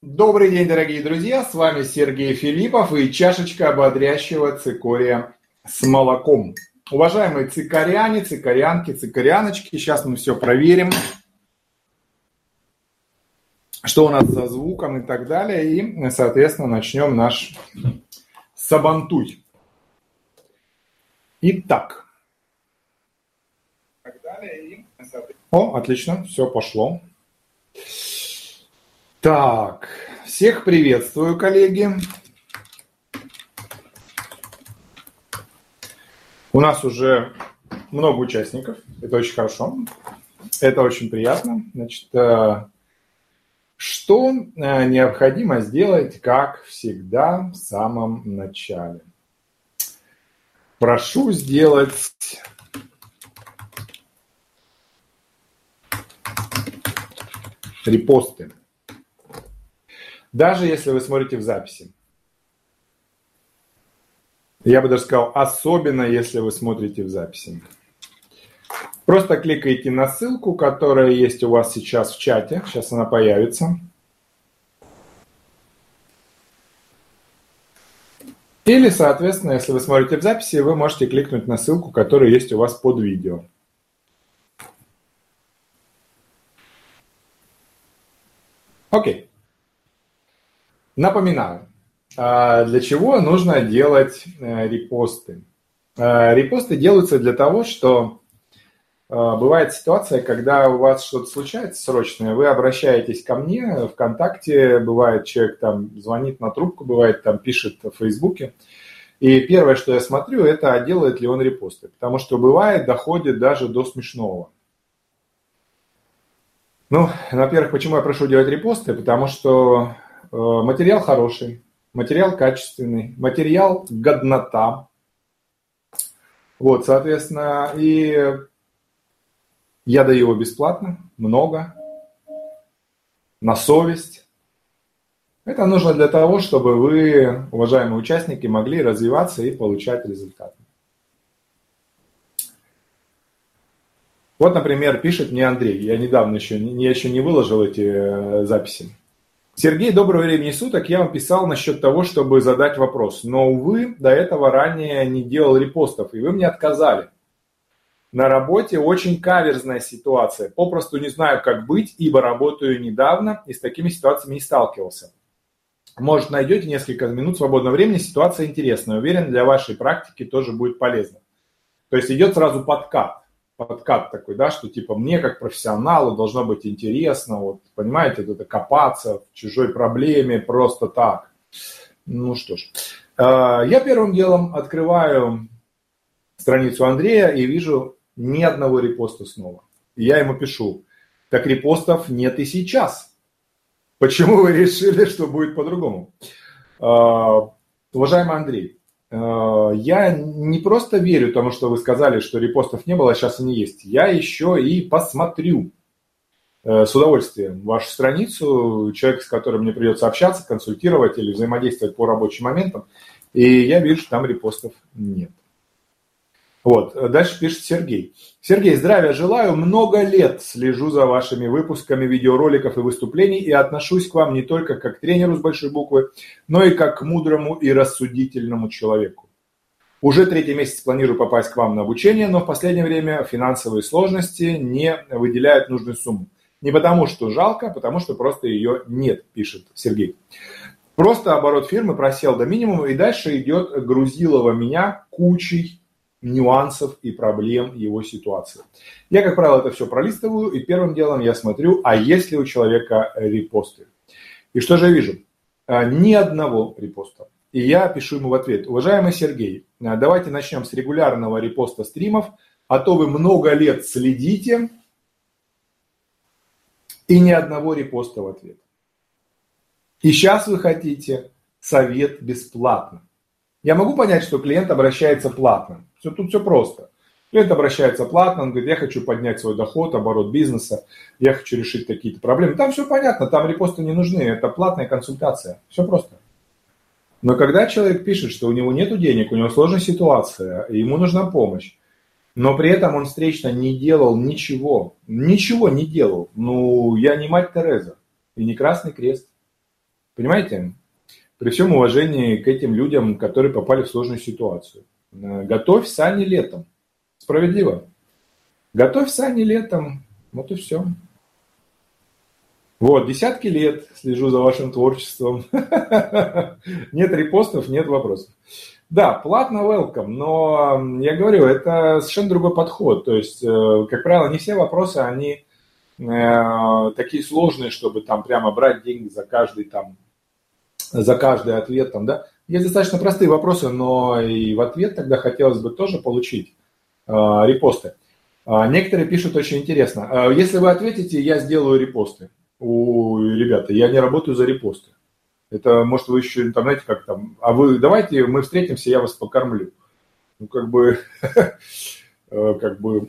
Добрый день, дорогие друзья! С вами Сергей Филиппов и чашечка ободрящего цикория с молоком. Уважаемые цикоряне, цикорянки, цикоряночки, сейчас мы все проверим, что у нас со звуком и так далее. И, соответственно, начнем наш сабантуй. Итак. О, отлично, все пошло. Так, всех приветствую, коллеги. У нас уже много участников, это очень хорошо, это очень приятно. Значит, э, что э, необходимо сделать, как всегда, в самом начале? Прошу сделать репосты. Даже если вы смотрите в записи. Я бы даже сказал, особенно если вы смотрите в записи. Просто кликаете на ссылку, которая есть у вас сейчас в чате. Сейчас она появится. Или, соответственно, если вы смотрите в записи, вы можете кликнуть на ссылку, которая есть у вас под видео. Окей. Напоминаю, а, для чего нужно делать э, репосты. А, репосты делаются для того, что а, бывает ситуация, когда у вас что-то случается срочное, вы обращаетесь ко мне ВКонтакте, бывает человек там звонит на трубку, бывает там пишет в Фейсбуке, и первое, что я смотрю, это делает ли он репосты, потому что бывает доходит даже до смешного. Ну, во-первых, почему я прошу делать репосты? Потому что материал хороший, материал качественный, материал годнота. Вот, соответственно, и я даю его бесплатно, много, на совесть. Это нужно для того, чтобы вы, уважаемые участники, могли развиваться и получать результаты. Вот, например, пишет мне Андрей. Я недавно еще, я еще не выложил эти э, записи. Сергей, доброго времени суток. Я вам писал насчет того, чтобы задать вопрос. Но, увы, до этого ранее не делал репостов, и вы мне отказали. На работе очень каверзная ситуация. Попросту не знаю, как быть, ибо работаю недавно и с такими ситуациями не сталкивался. Может, найдете несколько минут свободного времени. Ситуация интересная. Уверен, для вашей практики тоже будет полезно. То есть идет сразу подкат подкат такой, да, что типа мне как профессионалу должно быть интересно, вот, понимаете, это копаться в чужой проблеме просто так. Ну что ж, а, я первым делом открываю страницу Андрея и вижу ни одного репоста снова. я ему пишу, так репостов нет и сейчас. Почему вы решили, что будет по-другому? А, уважаемый Андрей, Э, я не просто верю тому, что вы сказали, что репостов не было, а сейчас они есть. Я еще и посмотрю э, с удовольствием вашу страницу, человек, с которым мне придется общаться, консультировать или взаимодействовать по рабочим моментам, и я вижу, что там репостов нет. Вот, дальше пишет Сергей. Сергей, здравия желаю. Много лет слежу за вашими выпусками видеороликов и выступлений и отношусь к вам не только как к тренеру с большой буквы, но и как к мудрому и рассудительному человеку. Уже третий месяц планирую попасть к вам на обучение, но в последнее время финансовые сложности не выделяют нужную сумму. Не потому, что жалко, а потому что просто ее нет, пишет Сергей. Просто оборот фирмы просел до минимума, и дальше идет грузилово меня кучей нюансов и проблем его ситуации. Я, как правило, это все пролистываю, и первым делом я смотрю, а есть ли у человека репосты. И что же я вижу? А, ни одного репоста. И я пишу ему в ответ, уважаемый Сергей, а, давайте начнем с регулярного репоста стримов, а то вы много лет следите, и ни одного репоста в ответ. И сейчас вы хотите совет бесплатно. Я могу понять, что клиент обращается платно. Все, тут все просто. Клиент обращается платно, он говорит, я хочу поднять свой доход, оборот бизнеса, я хочу решить какие-то проблемы. Там все понятно, там репосты не нужны, это платная консультация. Все просто. Но когда человек пишет, что у него нет денег, у него сложная ситуация, ему нужна помощь, но при этом он встречно не делал ничего, ничего не делал. Ну, я не мать Тереза и не Красный Крест. Понимаете? При всем уважении к этим людям, которые попали в сложную ситуацию. Э, готовь сани летом. Справедливо. Готовь сани летом. Вот и все. Вот, десятки лет слежу за вашим творчеством. Нет репостов, нет вопросов. Да, платно welcome, но я говорю, это совершенно другой подход. То есть, э, как правило, не все вопросы, они э, такие сложные, чтобы там прямо брать деньги за каждый там, за каждый ответ там, да. Есть достаточно простые вопросы, но и в ответ тогда хотелось бы тоже получить э, репосты. А некоторые пишут очень интересно. Если вы ответите, я сделаю репосты у ребята, я не работаю за репосты. Это, может, вы еще там, знаете, как там, а вы давайте мы встретимся, я вас покормлю. Ну, как бы, э, как бы,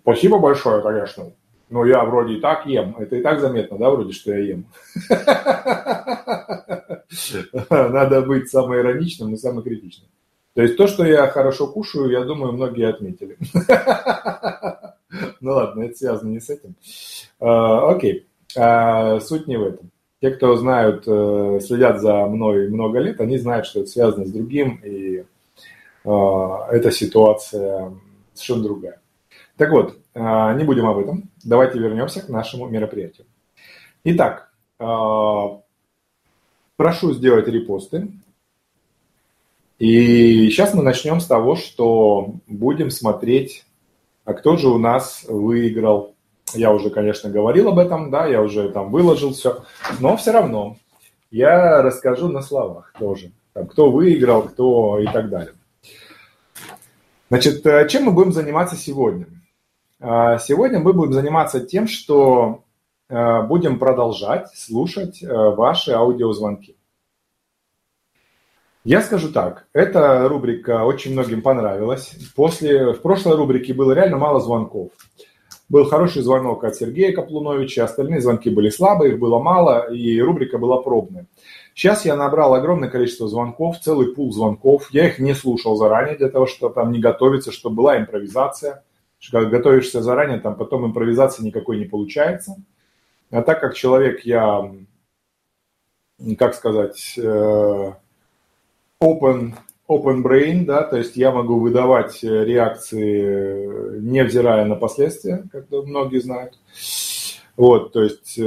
спасибо большое, конечно. Но я вроде и так ем. Это и так заметно, да, вроде, что я ем. Надо быть самым ироничным и самым критичным. То есть то, что я хорошо кушаю, я думаю, многие отметили. Ну ладно, это связано не с этим. А, окей. А, суть не в этом. Те, кто знают, э, следят за мной много лет, они знают, что это связано с другим, и а, эта ситуация совершенно другая. Так вот, не будем об этом. Давайте вернемся к нашему мероприятию. Итак, прошу сделать репосты. И сейчас мы начнем с того, что будем смотреть, а кто же у нас выиграл я уже, конечно, говорил об этом, да, я уже там выложил все, но все равно я расскажу на словах тоже, там, кто выиграл, кто и так далее. Значит, э, чем мы будем заниматься сегодня? А, сегодня мы будем заниматься тем, что э, будем продолжать слушать э, ваши аудиозвонки. Я скажу так, эта рубрика очень многим понравилась. После, в прошлой рубрике было реально мало звонков. Был хороший звонок от Сергея Каплуновича, остальные звонки были слабые, их было мало, и рубрика была пробная. Сейчас я набрал огромное количество звонков, целый пул звонков. Я их не слушал заранее для того, чтобы там не готовиться, чтобы была импровизация. Готовишься заранее, там потом импровизации никакой не получается. А так как человек я, как сказать, э, open open brain, да, то есть я могу выдавать э, реакции, э, невзирая на последствия, как многие знают. Вот, то есть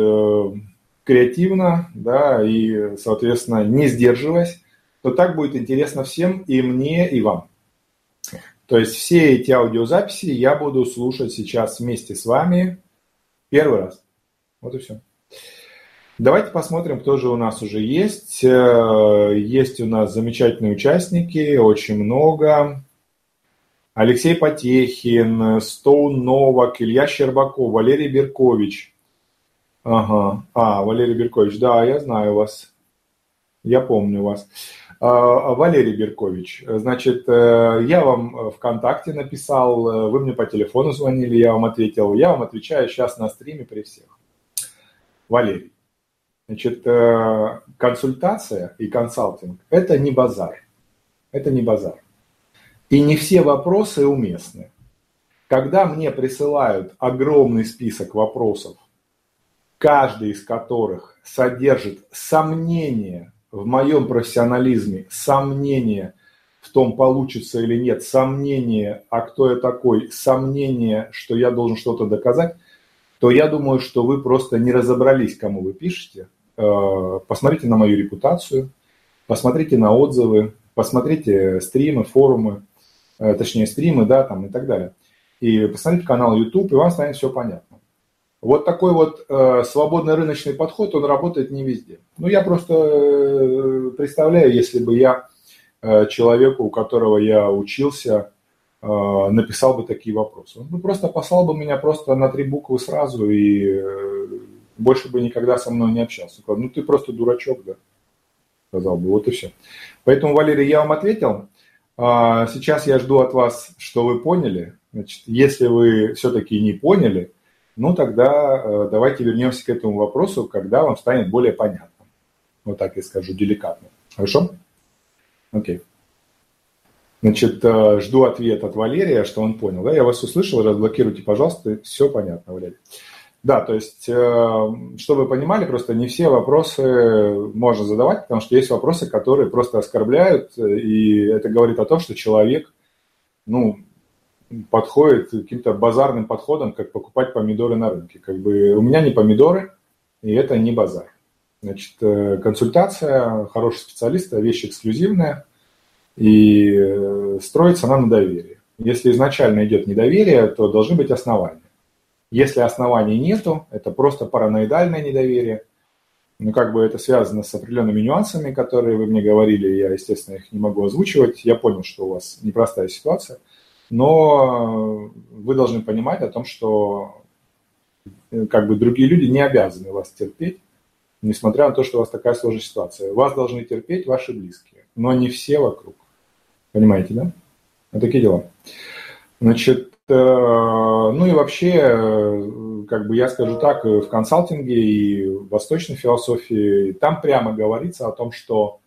креативно, да, и, соответственно, не сдерживаясь, то так будет интересно всем, и мне, и вам. То есть все эти аудиозаписи я буду слушать сейчас вместе с вами первый раз. Вот и все. Давайте посмотрим, кто же у нас уже есть. Э, есть у нас замечательные участники, очень много. Алексей Потехин, Стоун Новак, Илья Щербаков, Валерий Беркович. Ага, а, Валерий Беркович, да, я знаю вас. Я помню вас. А, Валерий Беркович, значит, э, я вам ВКонтакте написал, вы мне по телефону звонили, я вам ответил. Я вам отвечаю сейчас на стриме при всех. Валерий. Значит, э, консультация и консалтинг – это не базар. Это не базар. И не все вопросы уместны. Когда мне присылают огромный список вопросов, каждый из которых содержит сомнение в моем профессионализме, сомнение в том, получится или нет, сомнение, а кто я такой, сомнение, что я должен что-то доказать, то я думаю, что вы просто не разобрались, кому вы пишете, Э, посмотрите на мою репутацию, посмотрите на отзывы, посмотрите стримы, форумы, э, точнее стримы, да, там и так далее. И посмотрите канал YouTube, и вам станет все понятно. Вот такой вот э, свободный рыночный подход, он работает не везде. Ну, я просто э, представляю, если бы я э, человеку, у которого я учился, э, написал бы такие вопросы. Он бы просто послал бы меня просто на три буквы сразу и э, больше бы никогда со мной не общался. Ну, ты просто дурачок, да, сказал бы, вот и все. Поэтому, Валерий, я вам ответил. А, сейчас я жду от вас, что вы поняли. Значит, если вы все-таки не поняли, ну тогда э, давайте вернемся к этому вопросу, когда вам станет более понятно. Вот так я скажу, деликатно. Хорошо? Окей. Значит, э, жду ответ от Валерия, что он понял. Да, я вас услышал, разблокируйте, пожалуйста, все понятно, Валерий. Да, то есть, чтобы вы понимали, просто не все вопросы можно задавать, потому что есть вопросы, которые просто оскорбляют, и это говорит о том, что человек, ну, подходит каким-то базарным подходом, как покупать помидоры на рынке. Как бы у меня не помидоры, и это не базар. Значит, э, консультация хорошего специалиста – вещь эксклюзивная, и э, строится она на доверии. Если изначально идет недоверие, то должны быть основания. Если оснований нету, это просто параноидальное недоверие. Ну, как бы это связано с определенными нюансами, которые вы мне говорили, я, естественно, их не могу озвучивать. Я понял, что у вас непростая ситуация – но вы должны понимать о том, что э, как бы другие люди не обязаны вас терпеть, несмотря на то, что у вас такая сложная ситуация. Вас должны терпеть ваши близкие, но не все вокруг. Понимаете, да? Вот такие дела. Значит, э, ну и вообще, э, как бы я скажу так, в консалтинге и в восточной философии, там прямо говорится о том, что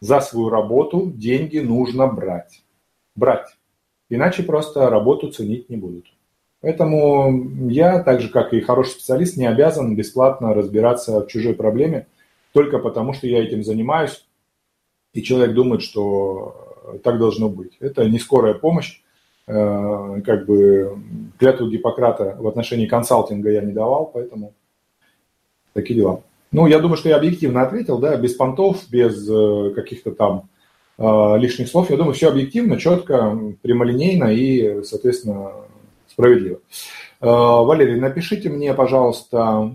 за свою работу деньги нужно брать. Брать. Иначе просто работу ценить не будут. Поэтому я, так же как и хороший специалист, не обязан бесплатно разбираться в чужой проблеме только потому, что я этим занимаюсь, и человек думает, что так должно быть. Это не скорая помощь. Э, как бы клятву Гиппократа в отношении консалтинга я не давал, поэтому такие дела. Ну, я думаю, что я объективно ответил, да, без понтов, без э, каких-то там лишних слов. Я думаю, все объективно, четко, прямолинейно и, соответственно, справедливо. Э, Валерий, напишите мне, пожалуйста,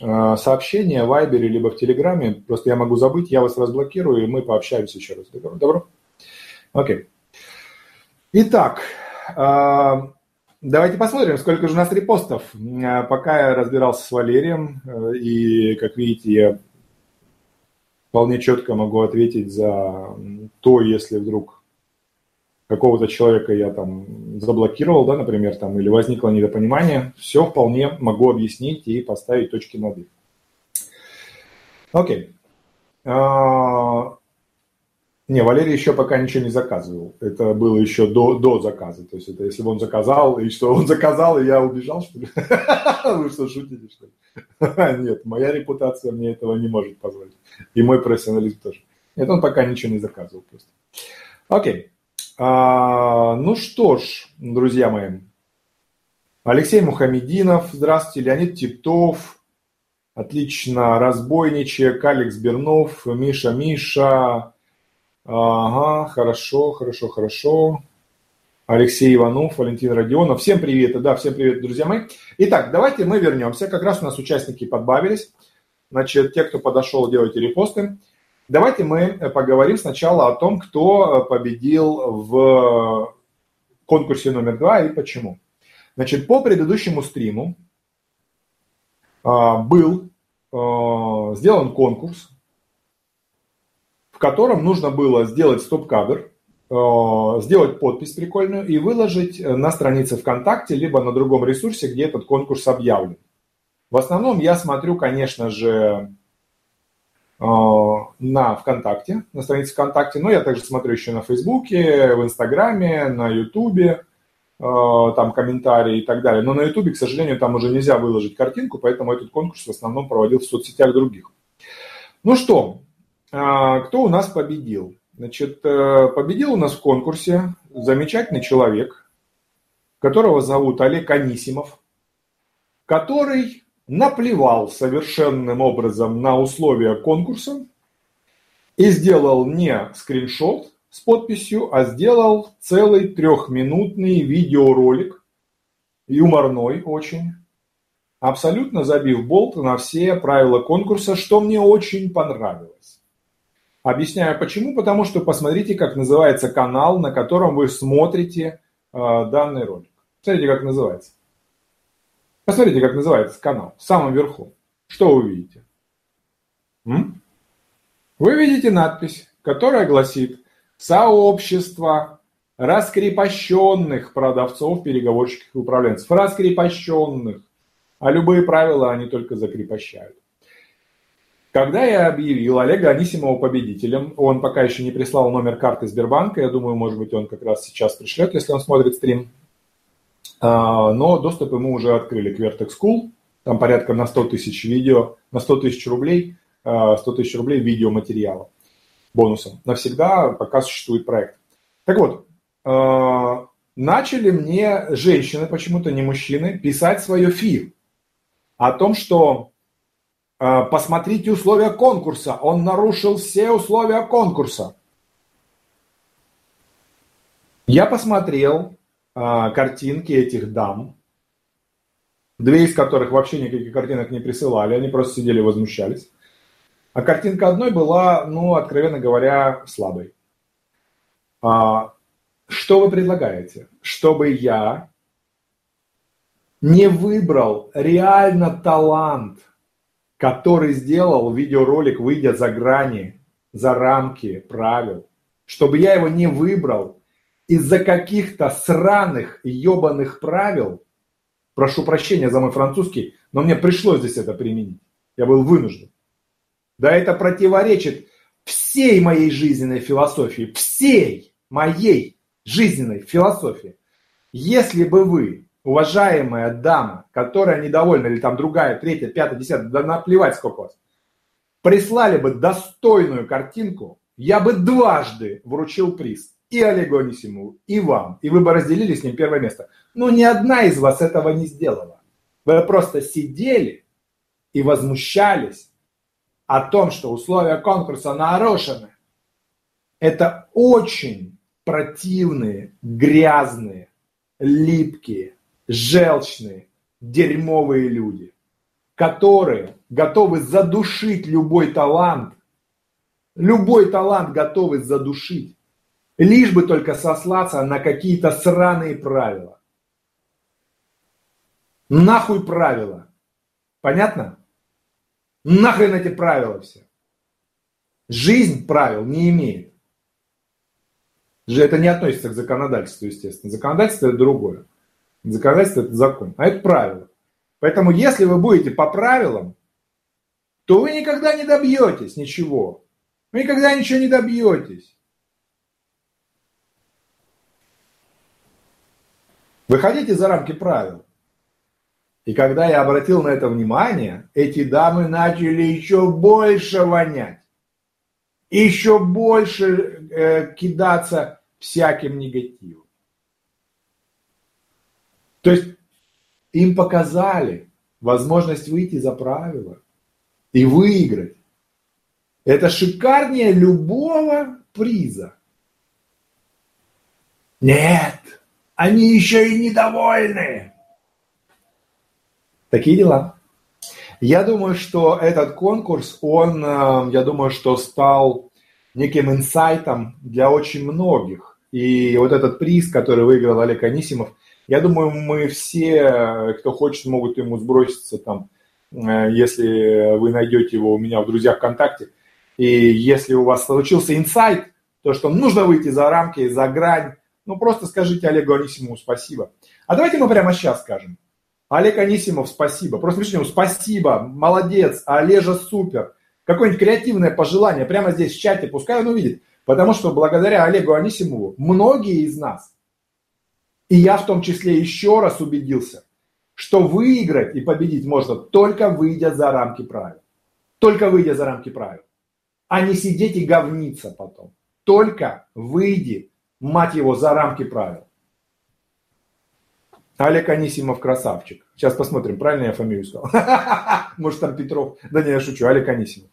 э, сообщение в Вайбере либо в Телеграме. Просто я могу забыть, я вас разблокирую, и мы пообщаемся еще раз. Добро? Добро? Окей. Итак, давайте посмотрим, сколько же у нас репостов. Пока я разбирался с Валерием, и, как видите, я вполне четко могу ответить за то, если вдруг какого-то человека я там заблокировал, да, например, там, или возникло недопонимание, все вполне могу объяснить и поставить точки над «и». Окей. А, не, Валерий еще пока ничего не заказывал. Это было еще до, до заказа. То есть это если бы он заказал, и что он заказал, и я убежал, что ли? Вы что, шутите, что ли? Нет, моя репутация мне этого не может позволить. И мой профессионализм тоже. Нет, он пока ничего не заказывал просто. Окей. А, ну что ж, друзья мои. Алексей Мухамединов, здравствуйте. Леонид Титов, отлично. Разбойничек, Алекс Бернов, Миша Миша. Ага, хорошо, хорошо, хорошо. Алексей Иванов, Валентин Родионов. Всем привет, да, всем привет, друзья мои. Итак, давайте мы вернемся. Как раз у нас участники подбавились. Значит, те, кто подошел, делайте репосты. Давайте мы поговорим сначала о том, кто победил в конкурсе номер два и почему. Значит, по предыдущему стриму а, был сделан конкурс, котором нужно было сделать стоп-кадр, Э, сделать подпись прикольную и выложить на странице ВКонтакте, либо на другом ресурсе, где этот конкурс объявлен. В основном я смотрю, конечно же, э, на ВКонтакте, на странице ВКонтакте, но я также смотрю еще на Фейсбуке, в Инстаграме, на Ютубе, э, там комментарии и так далее. Но на Ютубе, к сожалению, там уже нельзя выложить картинку, поэтому этот конкурс в основном проводил в соцсетях других. Ну что, кто у нас победил? Значит, э, победил у нас в конкурсе замечательный человек, которого зовут Олег Анисимов, который наплевал совершенным образом на условия конкурса и сделал не скриншот с подписью, а сделал целый трехминутный видеоролик, юморной очень, абсолютно забив болт на все правила конкурса, что мне очень понравилось. Объясняю почему. Потому что посмотрите, как называется канал, на котором вы смотрите э, данный ролик. Смотрите, как называется. Посмотрите, как называется канал. В самом верху. Что вы видите? М? Вы видите надпись, которая гласит «Сообщество раскрепощенных продавцов, переговорщиков и управленцев». Раскрепощенных. А любые правила они только закрепощают. Когда я объявил Олега Анисимова победителем, он пока еще не прислал номер карты Сбербанка, я думаю, может быть, он как раз сейчас пришлет, если он смотрит стрим. А, но доступ ему уже открыли к Vertex School, Там порядка на 100 тысяч видео, на 100 тысяч рублей, 100 э, тысяч рублей видеоматериала бонусом. Навсегда, пока существует проект. Так вот, э, начали мне женщины, почему-то не мужчины, писать свое фи о том, что посмотрите условия конкурса, он нарушил все условия конкурса. Я посмотрел э, картинки этих дам, две из которых вообще никаких картинок не присылали, они просто сидели и возмущались. А картинка одной была, ну, откровенно говоря, слабой. А, что вы предлагаете? Чтобы я не выбрал реально талант, который сделал видеоролик, выйдя за грани, за рамки правил, чтобы я его не выбрал из-за каких-то сраных ебаных правил, прошу прощения за мой французский, но мне пришлось здесь это применить. Я был вынужден. Да это противоречит всей моей жизненной философии, всей моей жизненной философии. Если бы вы, уважаемая дама, которая недовольна, или там другая, третья, пятая, десятая, да наплевать сколько вас, прислали бы достойную картинку, я бы дважды вручил приз и Олегу Анисимову, и вам, и вы бы разделили с ним первое место. Но ни одна из вас этого не сделала. Вы просто сидели и возмущались о том, что условия конкурса нарушены, это очень противные, грязные, липкие, желчные, дерьмовые люди, которые готовы задушить любой талант, любой талант готовы задушить, лишь бы только сослаться на какие-то сраные правила. Нахуй правила. Понятно? Нахрен эти правила все. Жизнь правил не имеет. Это не относится к законодательству, естественно. Законодательство это другое. Законодательство это закон, а это правило. Поэтому если вы будете по правилам, то вы никогда не добьетесь ничего. Вы никогда ничего не добьетесь. Выходите за рамки правил. И когда я обратил на это внимание, эти дамы начали еще больше вонять, еще больше э, кидаться всяким негативом. То есть им показали возможность выйти за правила и выиграть. Это шикарнее любого приза. Нет, они еще и недовольны. Такие дела. Я думаю, что этот конкурс, он, э, я думаю, что стал неким инсайтом для очень многих. И вот этот приз, который выиграл Олег Анисимов, я думаю, мы все, кто хочет, могут ему сброситься там, э, если вы найдете его у меня в друзьях ВКонтакте. И если у вас случился инсайт, то, что нужно выйти за рамки, за грань, ну просто скажите Олегу Анисимову спасибо. А давайте мы прямо сейчас скажем. Олег Анисимов, спасибо. Просто пишите ему спасибо, молодец, Олежа супер. Какое-нибудь креативное пожелание прямо здесь в чате, пускай он увидит. Потому что благодаря Олегу Анисимову многие из нас, и я в том числе еще раз убедился, что выиграть и победить можно только выйдя за рамки правил. Только выйдя за рамки правил. А не сидеть и говниться потом. Только выйди, мать его, за рамки правил. Олег Анисимов красавчик. Сейчас посмотрим, правильно я фамилию сказал? Может там Петров. Да не, я шучу, Олег Анисимов.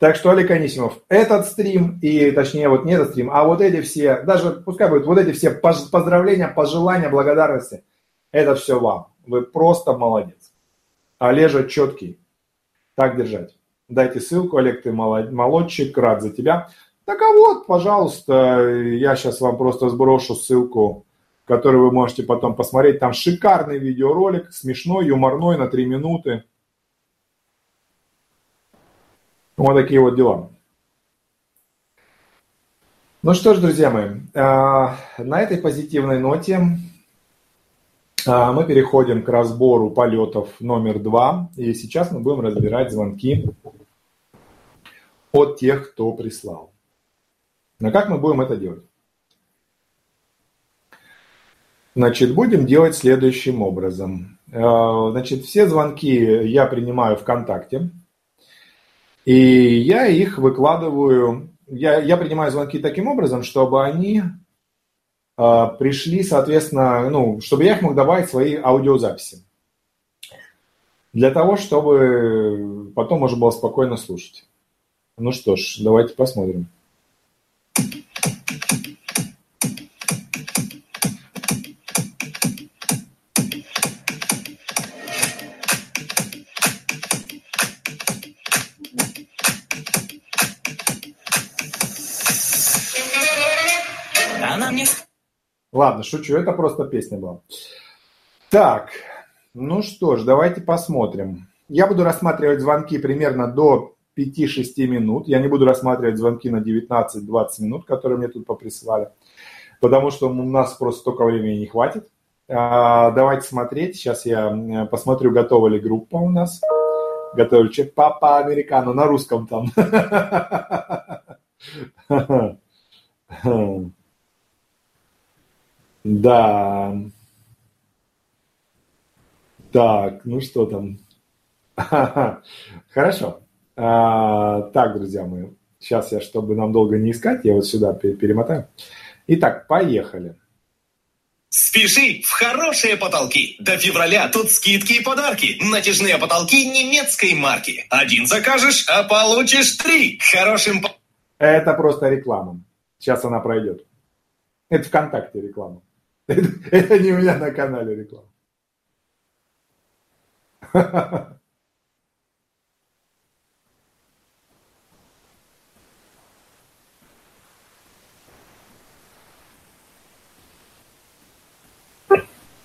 Так что, Олег Анисимов, этот стрим, и точнее вот не этот стрим, а вот эти все, даже пускай будет вот эти все поздравления, пожелания, благодарности, это все вам. Вы просто молодец. Олежа четкий. Так держать. Дайте ссылку, Олег, ты молодчик, рад за тебя. Так а вот, пожалуйста, я сейчас вам просто сброшу ссылку который вы можете потом посмотреть. Там шикарный видеоролик, смешной, юморной, на 3 минуты. Вот такие вот дела. Ну что ж, друзья мои, а, на этой позитивной ноте а, мы переходим к разбору полетов номер два. И сейчас мы будем разбирать звонки от тех, кто прислал. Но как мы будем это делать? Значит, будем делать следующим образом. Значит, все звонки я принимаю ВКонтакте. И я их выкладываю, я, я принимаю звонки таким образом, чтобы они э, пришли, соответственно, ну, чтобы я их мог добавить в свои аудиозаписи. Для того, чтобы потом можно было спокойно слушать. Ну что ж, давайте посмотрим. Ладно, шучу, это просто песня была. Так, ну что ж, давайте посмотрим. Я буду рассматривать звонки примерно до 5-6 минут. Я не буду рассматривать звонки на 19-20 минут, которые мне тут поприсылали, потому что у нас просто столько времени не хватит. А, давайте смотреть. Сейчас я посмотрю, готова ли группа у нас. Готовы ли Папа Американо на русском там. Да. Так, ну что там? Хорошо. А, так, друзья мои, сейчас я, чтобы нам долго не искать, я вот сюда перемотаю. Итак, поехали. Спеши в хорошие потолки. До февраля тут скидки и подарки. Натяжные потолки немецкой марки. Один закажешь, а получишь три. Хорошим... Это просто реклама. Сейчас она пройдет. Это ВКонтакте реклама. Это, не у меня на канале реклама.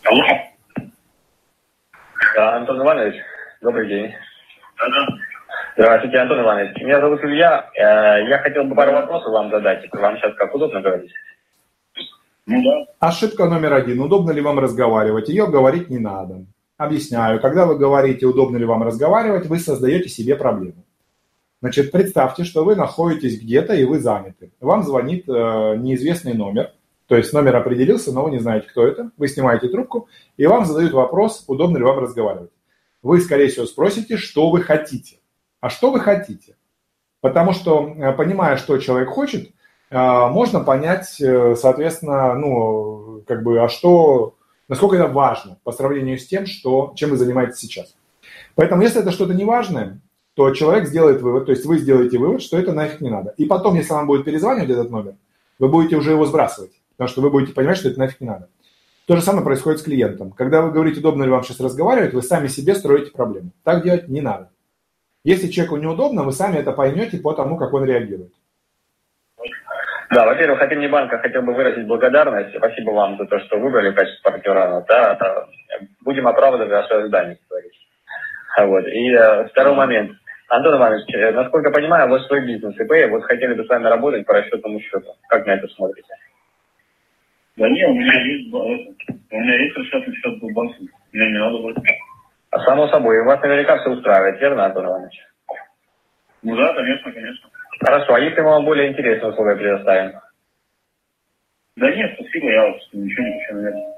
Алло. Да, Антон Иванович, добрый день. Да-да. Здравствуйте, Антон Иванович. Меня зовут Илья. Э, я хотел бы пару вопросов вам задать. Вам сейчас как удобно говорить? Ну да. Ошибка номер один. Удобно ли вам разговаривать? Ее говорить не надо. Объясняю. Когда вы говорите, удобно ли вам разговаривать, вы создаете себе проблему. Значит, представьте, что вы находитесь где-то и вы заняты. Вам звонит э, неизвестный номер. То есть номер определился, но вы не знаете, кто это. Вы снимаете трубку, и вам задают вопрос, удобно ли вам разговаривать. Вы, скорее всего, спросите, что вы хотите. А что вы хотите? Потому что, э, понимая, что человек хочет, можно понять, э, соответственно, ну, как бы, а что, насколько это важно по сравнению с тем, что, чем вы занимаетесь сейчас. Поэтому, если это что-то неважное, то человек сделает вывод, то есть вы сделаете вывод, что это нафиг не надо. И потом, если вам будет перезванивать этот номер, вы будете уже его сбрасывать, потому что вы будете понимать, что это нафиг не надо. То же самое происходит с клиентом. Когда вы говорите, удобно ли вам сейчас разговаривать, вы сами себе строите проблему. Так делать не надо. Если человеку неудобно, вы сами это поймете по тому, как он реагирует. Да, во-первых, от имени банка хотел бы выразить благодарность. Спасибо вам за то, что выбрали в качестве партнера. Да, да, будем оправдывать ваши ожидания. Вот. И э, второй момент. Антон Иванович, э, насколько я понимаю, вот свой бизнес ИП, вот хотели бы с вами работать по расчетному счету. Как на это смотрите? Да нет, у меня есть, у меня есть расчетный счет в банке. Мне не надо будет. А само собой, вас наверняка все устраивает, верно, Антон Иванович? Ну да, конечно, конечно. Хорошо, а если мы вам более интересные условия предоставим? Да нет, спасибо, я вот ничего не хочу, наверное.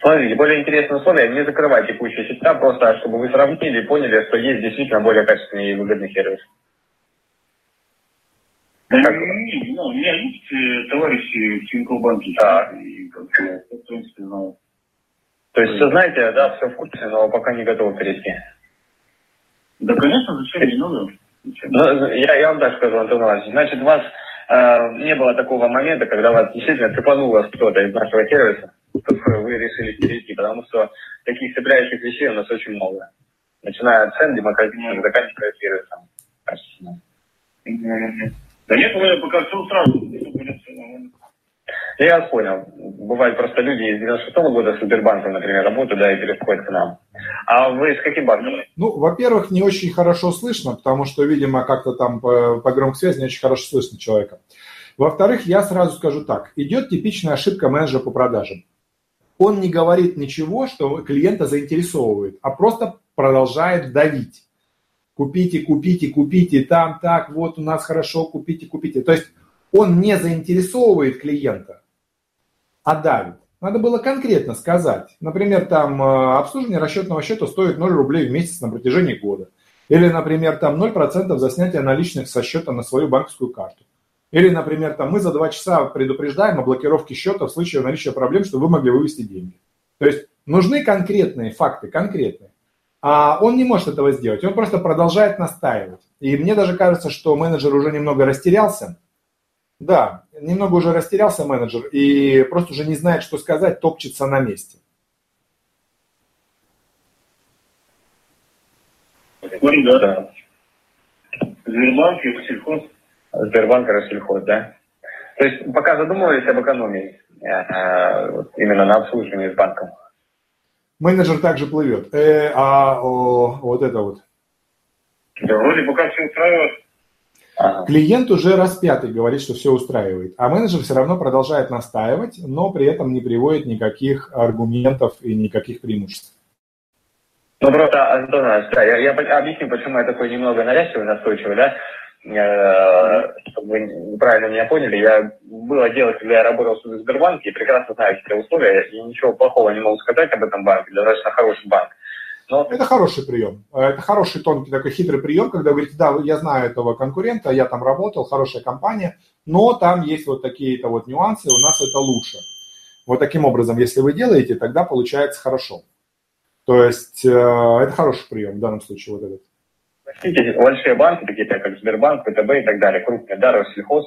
Смотрите, более интересные условия, не закрывайте текущие счета, просто чтобы вы сравнили и поняли, что есть действительно более качественный и выгодный сервис. Да как? не, ну, у меня есть э, товарищи в Тинькофф-банке, да. и как в принципе, знаю. То есть все знаете, да, все в курсе, но пока не готовы перейти. Да, конечно, зачем, не надо. Ну, я, я вам так скажу, Антон Иванович. Значит, у вас э, не было такого момента, когда вас действительно цепануло кто-то из нашего сервиса, чтобы вы решили перейти, потому что таких цепляющих вещей у нас очень много. Начиная от цен демократичных, заканчивая сервисом. Да нет, мы пока все сразу. Я понял. Бывают просто люди из 96 -го года с Сбербанком, например, работают, да, и переходят к нам. А вы с каким банком? Ну, во-первых, не очень хорошо слышно, потому что, видимо, как-то там по, по громкой связи не очень хорошо слышно человека. Во-вторых, я сразу скажу так. Идет типичная ошибка менеджера по продажам. Он не говорит ничего, что клиента заинтересовывает, а просто продолжает давить. Купите, купите, купите, там, так, вот у нас хорошо, купите, купите. То есть он не заинтересовывает клиента, а давит. Надо было конкретно сказать. Например, там э, обслуживание расчетного счета стоит 0 рублей в месяц на протяжении года. Или, например, там 0% за снятие наличных со счета на свою банковскую карту. Или, например, там мы за 2 часа предупреждаем о блокировке счета в случае наличия проблем, чтобы вы могли вывести деньги. То есть нужны конкретные факты, конкретные. А он не может этого сделать, он просто продолжает настаивать. И мне даже кажется, что менеджер уже немного растерялся. Да, немного уже растерялся менеджер и просто уже не знает, что сказать, топчется на месте. Да. Сбербанк и Россельхоз. Сбербанк Россельхоз, да? То есть пока задумывались об экономии, э, э, именно на обслуживании с банком. Менеджер также плывет. Э, а о, вот это вот. Да, вроде пока все устраивает. Ага. Клиент уже раз пятый говорит, что все устраивает, а менеджер все равно продолжает настаивать, но при этом не приводит никаких аргументов и никаких преимуществ. Ну, просто, Антон да, я, я объясню, почему я такой немного навязчивый, настойчивый, да, э, чтобы вы неправильно меня поняли, я было дело, когда я работал в Сбербанке, и прекрасно знаю все условия, и ничего плохого не могу сказать об этом банке, достаточно хороший банк. Это хороший прием. Это хороший тонкий такой хитрый прием, когда вы говорите, да, я знаю этого конкурента, я там работал, хорошая компания, но там есть вот такие-то вот нюансы, у нас это лучше. Вот таким образом, если вы делаете, тогда получается хорошо. То есть э, это хороший прием в данном случае вот этот. Простите, большие банки, такие как Сбербанк, ВТБ и так далее, крупные, да, Россельхоз,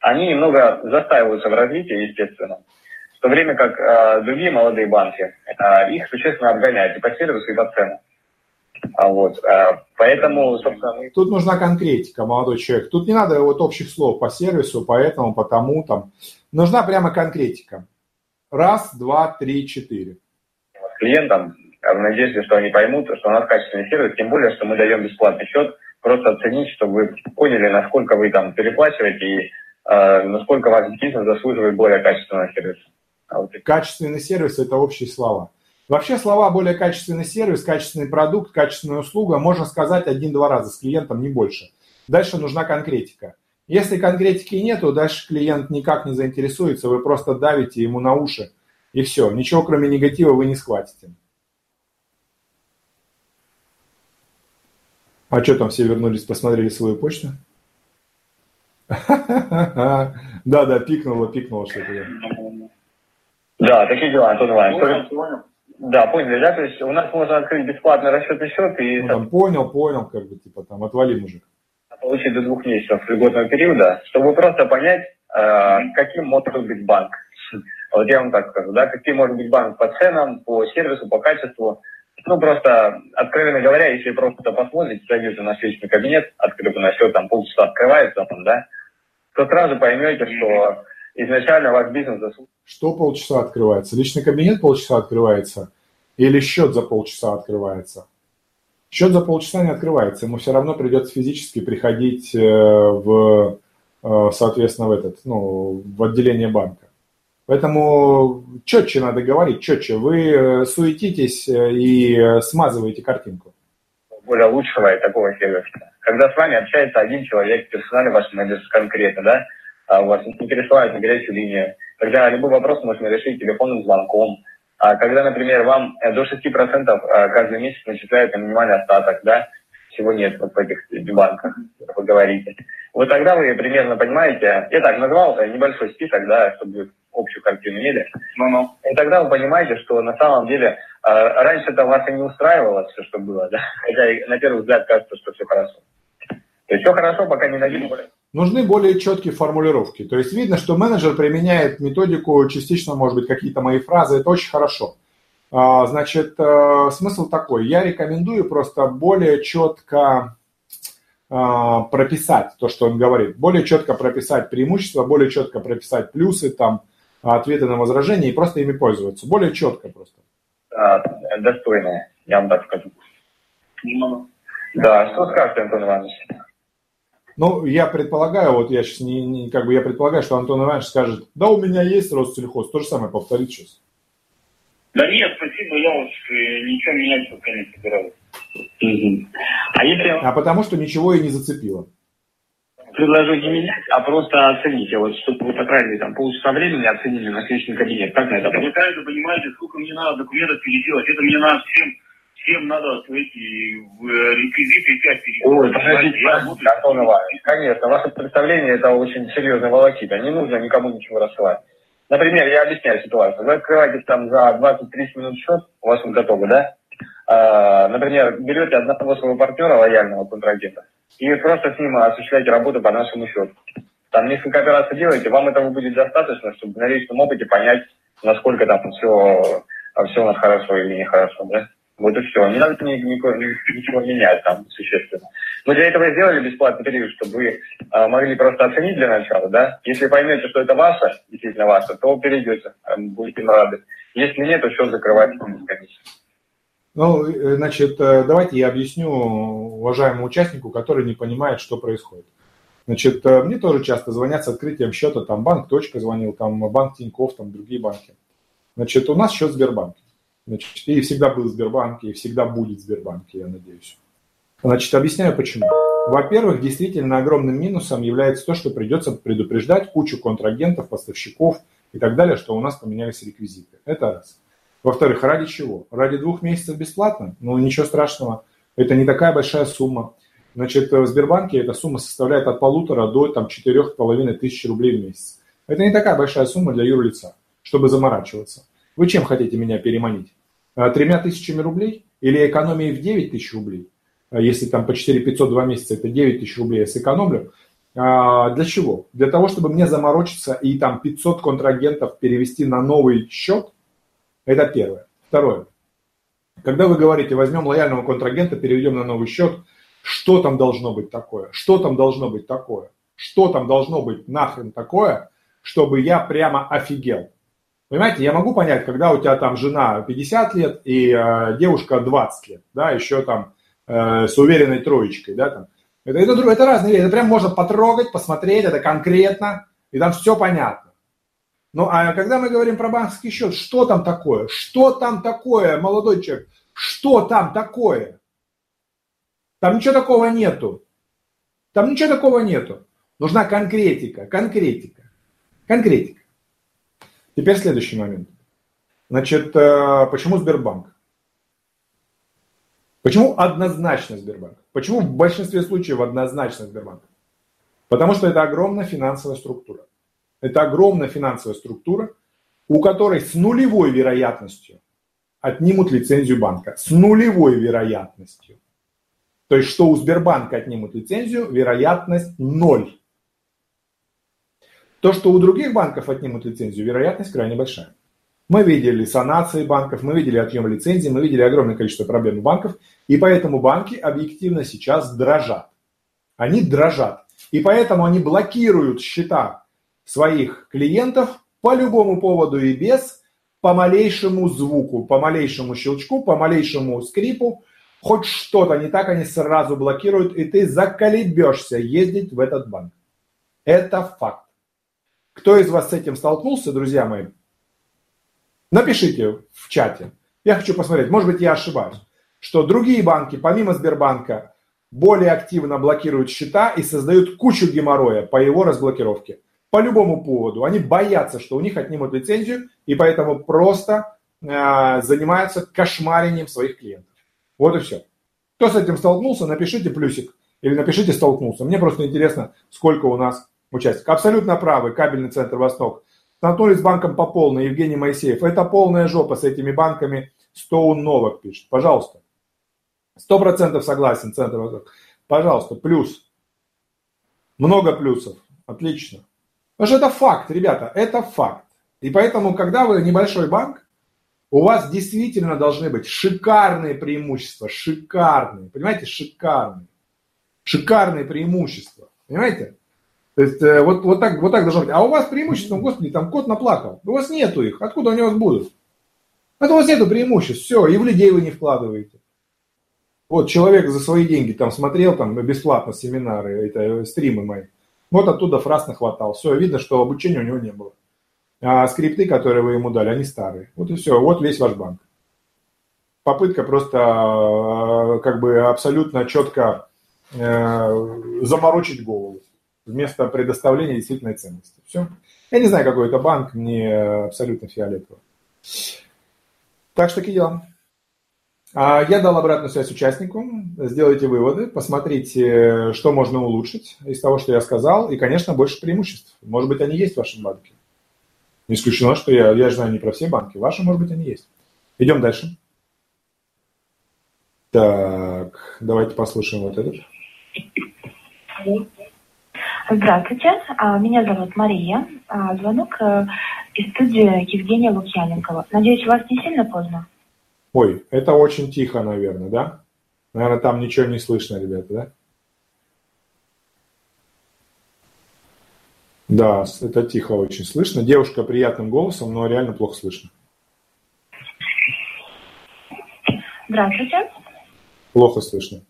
они немного застаиваются в развитии, естественно то время как э, другие молодые банки, э, их существенно обгоняют и по сервису, и по ценам. А вот, э, поэтому, собственно... Тут нужна конкретика, молодой человек. Тут не надо вот общих слов по сервису, поэтому, потому, там. Нужна прямо конкретика. Раз, два, три, четыре. Клиентам в надежде, что они поймут, что у нас качественный сервис, тем более, что мы даем бесплатный счет, просто оценить, чтобы вы поняли, насколько вы там переплачиваете и э, насколько ваш бизнес заслуживает более качественного сервиса. А качественный сервис – это общие слова. Вообще слова более качественный сервис, качественный продукт, качественная услуга можно сказать один-два раза с клиентом, не больше. Дальше нужна конкретика. Если конкретики нету, дальше клиент никак не заинтересуется, вы просто давите ему на уши, и все. Ничего кроме негатива вы не схватите. А что там все вернулись, посмотрели свою почту? Да-да, пикнуло, пикнуло что-то. Да, такие дела, Антон Иванович. Да, поняли, да? То есть у нас можно открыть бесплатный расчетный счет и... Ну, там, понял, понял, как бы, типа, там, отвали, мужик. Получить до двух месяцев льготного периода, чтобы просто понять, э, каким может быть банк. Вот я вам так скажу, да, каким может быть банк по ценам, по сервису, по качеству. Ну, просто, откровенно говоря, если просто посмотрите, зайдете на личный кабинет, открытый на счет, там полчаса открывается, там, да, то сразу поймете, что изначально ваш бизнес заслуживает. Что полчаса открывается? Личный кабинет полчаса открывается или счет за полчаса открывается? Счет за полчаса не открывается, ему все равно придется физически приходить э, в, э, соответственно, в этот, ну, в отделение банка. Поэтому четче надо говорить, четче. Вы э, суетитесь и смазываете картинку. Более лучшего и такого сервиса. Когда с вами общается один человек, персонально ваш менеджер конкретно, да, а вас интересовать на горячую линию, тогда любой вопрос можно решить телефонным звонком. А когда, например, вам э, до 6% э, каждый месяц начисляют на минимальный остаток, да, всего нет вот в этих банках, вы говорите. Вот тогда вы примерно понимаете, я так назвал э, небольшой список, да, чтобы вы общую картину имели. Ну-ну. И тогда вы понимаете, что на самом деле раньше это вас и не устраивало все, что было, да, хотя на первый взгляд кажется, что все хорошо. То есть все хорошо, пока не найдем нужны более четкие формулировки. То есть видно, что менеджер применяет методику, частично, может быть, какие-то мои фразы, это очень хорошо. А, значит, э, смысл такой, я рекомендую просто более четко а, прописать то, что он говорит, более четко прописать преимущества, более четко прописать плюсы, там, ответы на возражения и просто ими пользоваться. Более четко просто. Да, достойные, я вам так скажу. Да, что скажете, Антон Иванович? Ну, я предполагаю, вот я сейчас не, не как бы я предполагаю, что Антон Иванович скажет, да, у меня есть Россельхоз, то же самое повторит сейчас. Да нет, спасибо, я уж э, ничего менять пока не собираюсь. А, если... а потому что ничего и не зацепило. предложу не менять, а просто оцените, вот, чтобы вы потратили там полчаса времени, оценили на личный кабинет. Как на это? Вы сами понимаете, сколько мне надо документов переделать. Это мне надо всем, всем надо эти реквизиты опять переделать. Ой, подождите, Я подождите, Антон Иванович, конечно, ваше представление это очень серьезная волокита. Не нужно никому ничего рассылать. Например, я объясняю ситуацию. Вы открываете там за 20-30 минут счет, у вас он готовый, да? А, например, берете одного своего партнера, лояльного контрагента, и просто с ним осуществляете работу по нашему счету. Там несколько операций делаете, вам этого будет достаточно, чтобы на личном опыте понять, насколько там все, все у нас хорошо или нехорошо, да? Вот и все. Не надо ни, ни, ничего менять там существенно. Мы для этого сделали бесплатный период, чтобы вы э, могли просто оценить для начала, да? Если поймете, что это ваше, действительно ваше, то перейдете, э, будете рады. Если нет, то все закрывайте комиссию. Ну, э, значит, э, давайте я объясню уважаемому участнику, который не понимает, что происходит. Значит, э, мне тоже часто звонят с открытием счета, там банк Точка звонил, там банк Тиньков, там другие банки. Значит, у нас счет в Сбербанке. Значит, и всегда был в Сбербанке, и всегда будет в Сбербанке, я надеюсь. Значит, объясняю почему. Во-первых, действительно огромным минусом является то, что придется предупреждать кучу контрагентов, поставщиков и так далее, что у нас поменялись реквизиты. Это раз. Во-вторых, ради чего? Ради двух месяцев бесплатно? Ну, ничего страшного. Это не такая большая сумма. Значит, в Сбербанке эта сумма составляет от полутора до там, четырех половиной тысяч рублей в месяц. Это не такая большая сумма для юрлица, чтобы заморачиваться. Вы чем хотите меня переманить? А, тремя тысячами рублей или экономией в 9 тысяч рублей. А, если там по 4 500 два месяца, это 9 тысяч рублей я сэкономлю. А, для чего? Для того, чтобы мне заморочиться и там 500 контрагентов перевести на новый счет. Это первое. Второе. Когда вы говорите, возьмем лояльного контрагента, переведем на новый счет, что там должно быть такое? Что там должно быть такое? Что там должно быть нахрен такое, чтобы я прямо офигел? Понимаете, я могу понять, когда у тебя там жена 50 лет и э, девушка 20 лет, да, еще там э, с уверенной троечкой, да, там. Это, это, это разные вещи, это прям можно потрогать, посмотреть, это конкретно, и там все понятно. Ну, а когда мы говорим про банковский счет, что там такое? Что там такое, молодой человек? Что там такое? Там ничего такого нету. Там ничего такого нету. Нужна конкретика, конкретика, конкретика. Теперь следующий момент. Значит, э, почему Сбербанк? Почему однозначно Сбербанк? Почему в большинстве случаев однозначно Сбербанк? Потому что это огромная финансовая структура. Это огромная финансовая структура, у которой с нулевой вероятностью отнимут лицензию банка. С нулевой вероятностью. То есть, что у Сбербанка отнимут лицензию, вероятность ноль. То, что у других банков отнимут лицензию, вероятность крайне большая. Мы видели санации банков, мы видели отъем лицензии, мы видели огромное количество проблем у банков, и поэтому банки объективно сейчас дрожат. Они дрожат. И поэтому они блокируют счета своих клиентов по любому поводу и без, по малейшему звуку, по малейшему щелчку, по малейшему скрипу, хоть что-то не так, они сразу блокируют, и ты заколебешься ездить в этот банк. Это факт. Кто из вас с этим столкнулся, друзья мои? Напишите в чате. Я хочу посмотреть, может быть, я ошибаюсь, что другие банки, помимо Сбербанка, более активно блокируют счета и создают кучу геморроя по его разблокировке. По любому поводу. Они боятся, что у них отнимут лицензию, и поэтому просто э, занимаются кошмарением своих клиентов. Вот и все. Кто с этим столкнулся, напишите плюсик или напишите столкнулся. Мне просто интересно, сколько у нас участник. Абсолютно правый, кабельный центр «Восток». Столкнулись с банком по полной, Евгений Моисеев. Это полная жопа с этими банками. Стоун Новак пишет. Пожалуйста. Сто процентов согласен, центр «Восток». Пожалуйста, плюс. Много плюсов. Отлично. Потому что это факт, ребята, это факт. И поэтому, когда вы небольшой банк, у вас действительно должны быть шикарные преимущества, шикарные, понимаете, шикарные, шикарные преимущества, понимаете? То есть э, вот, вот, так, вот так должно быть. А у вас преимущество, господи, там кот наплакал. У вас нету их. Откуда они у вас будут? Это у вас нету преимуществ. Все, и в людей вы не вкладываете. Вот человек за свои деньги там смотрел там бесплатно семинары, это э, стримы мои. Вот оттуда фраз нахватал. Все, видно, что обучения у него не было. А скрипты, которые вы ему дали, они старые. Вот и все, вот весь ваш банк. Попытка просто э, как бы абсолютно четко заморочить голову. Вместо предоставления действительной ценности. Все. Я не знаю, какой это банк, мне абсолютно фиолетово. Так что такие дела. А, я дал обратную связь участнику, сделайте выводы, посмотрите, что можно улучшить из того, что я сказал, и, конечно, больше преимуществ. Может быть, они есть в вашем банке. Не исключено, что я, я знаю не про все банки, ваши, может быть, они есть. Идем дальше. Так, давайте послушаем вот этот. Здравствуйте, а, меня зовут Мария. А, звонок э, из студии Евгения Лукьяненкова. Надеюсь, у вас не сильно поздно? Ой, это очень тихо, наверное, да? Наверное, там ничего не слышно, ребята, да? Да, это тихо очень слышно. Девушка приятным голосом, но реально плохо слышно. Здравствуйте. Плохо слышно.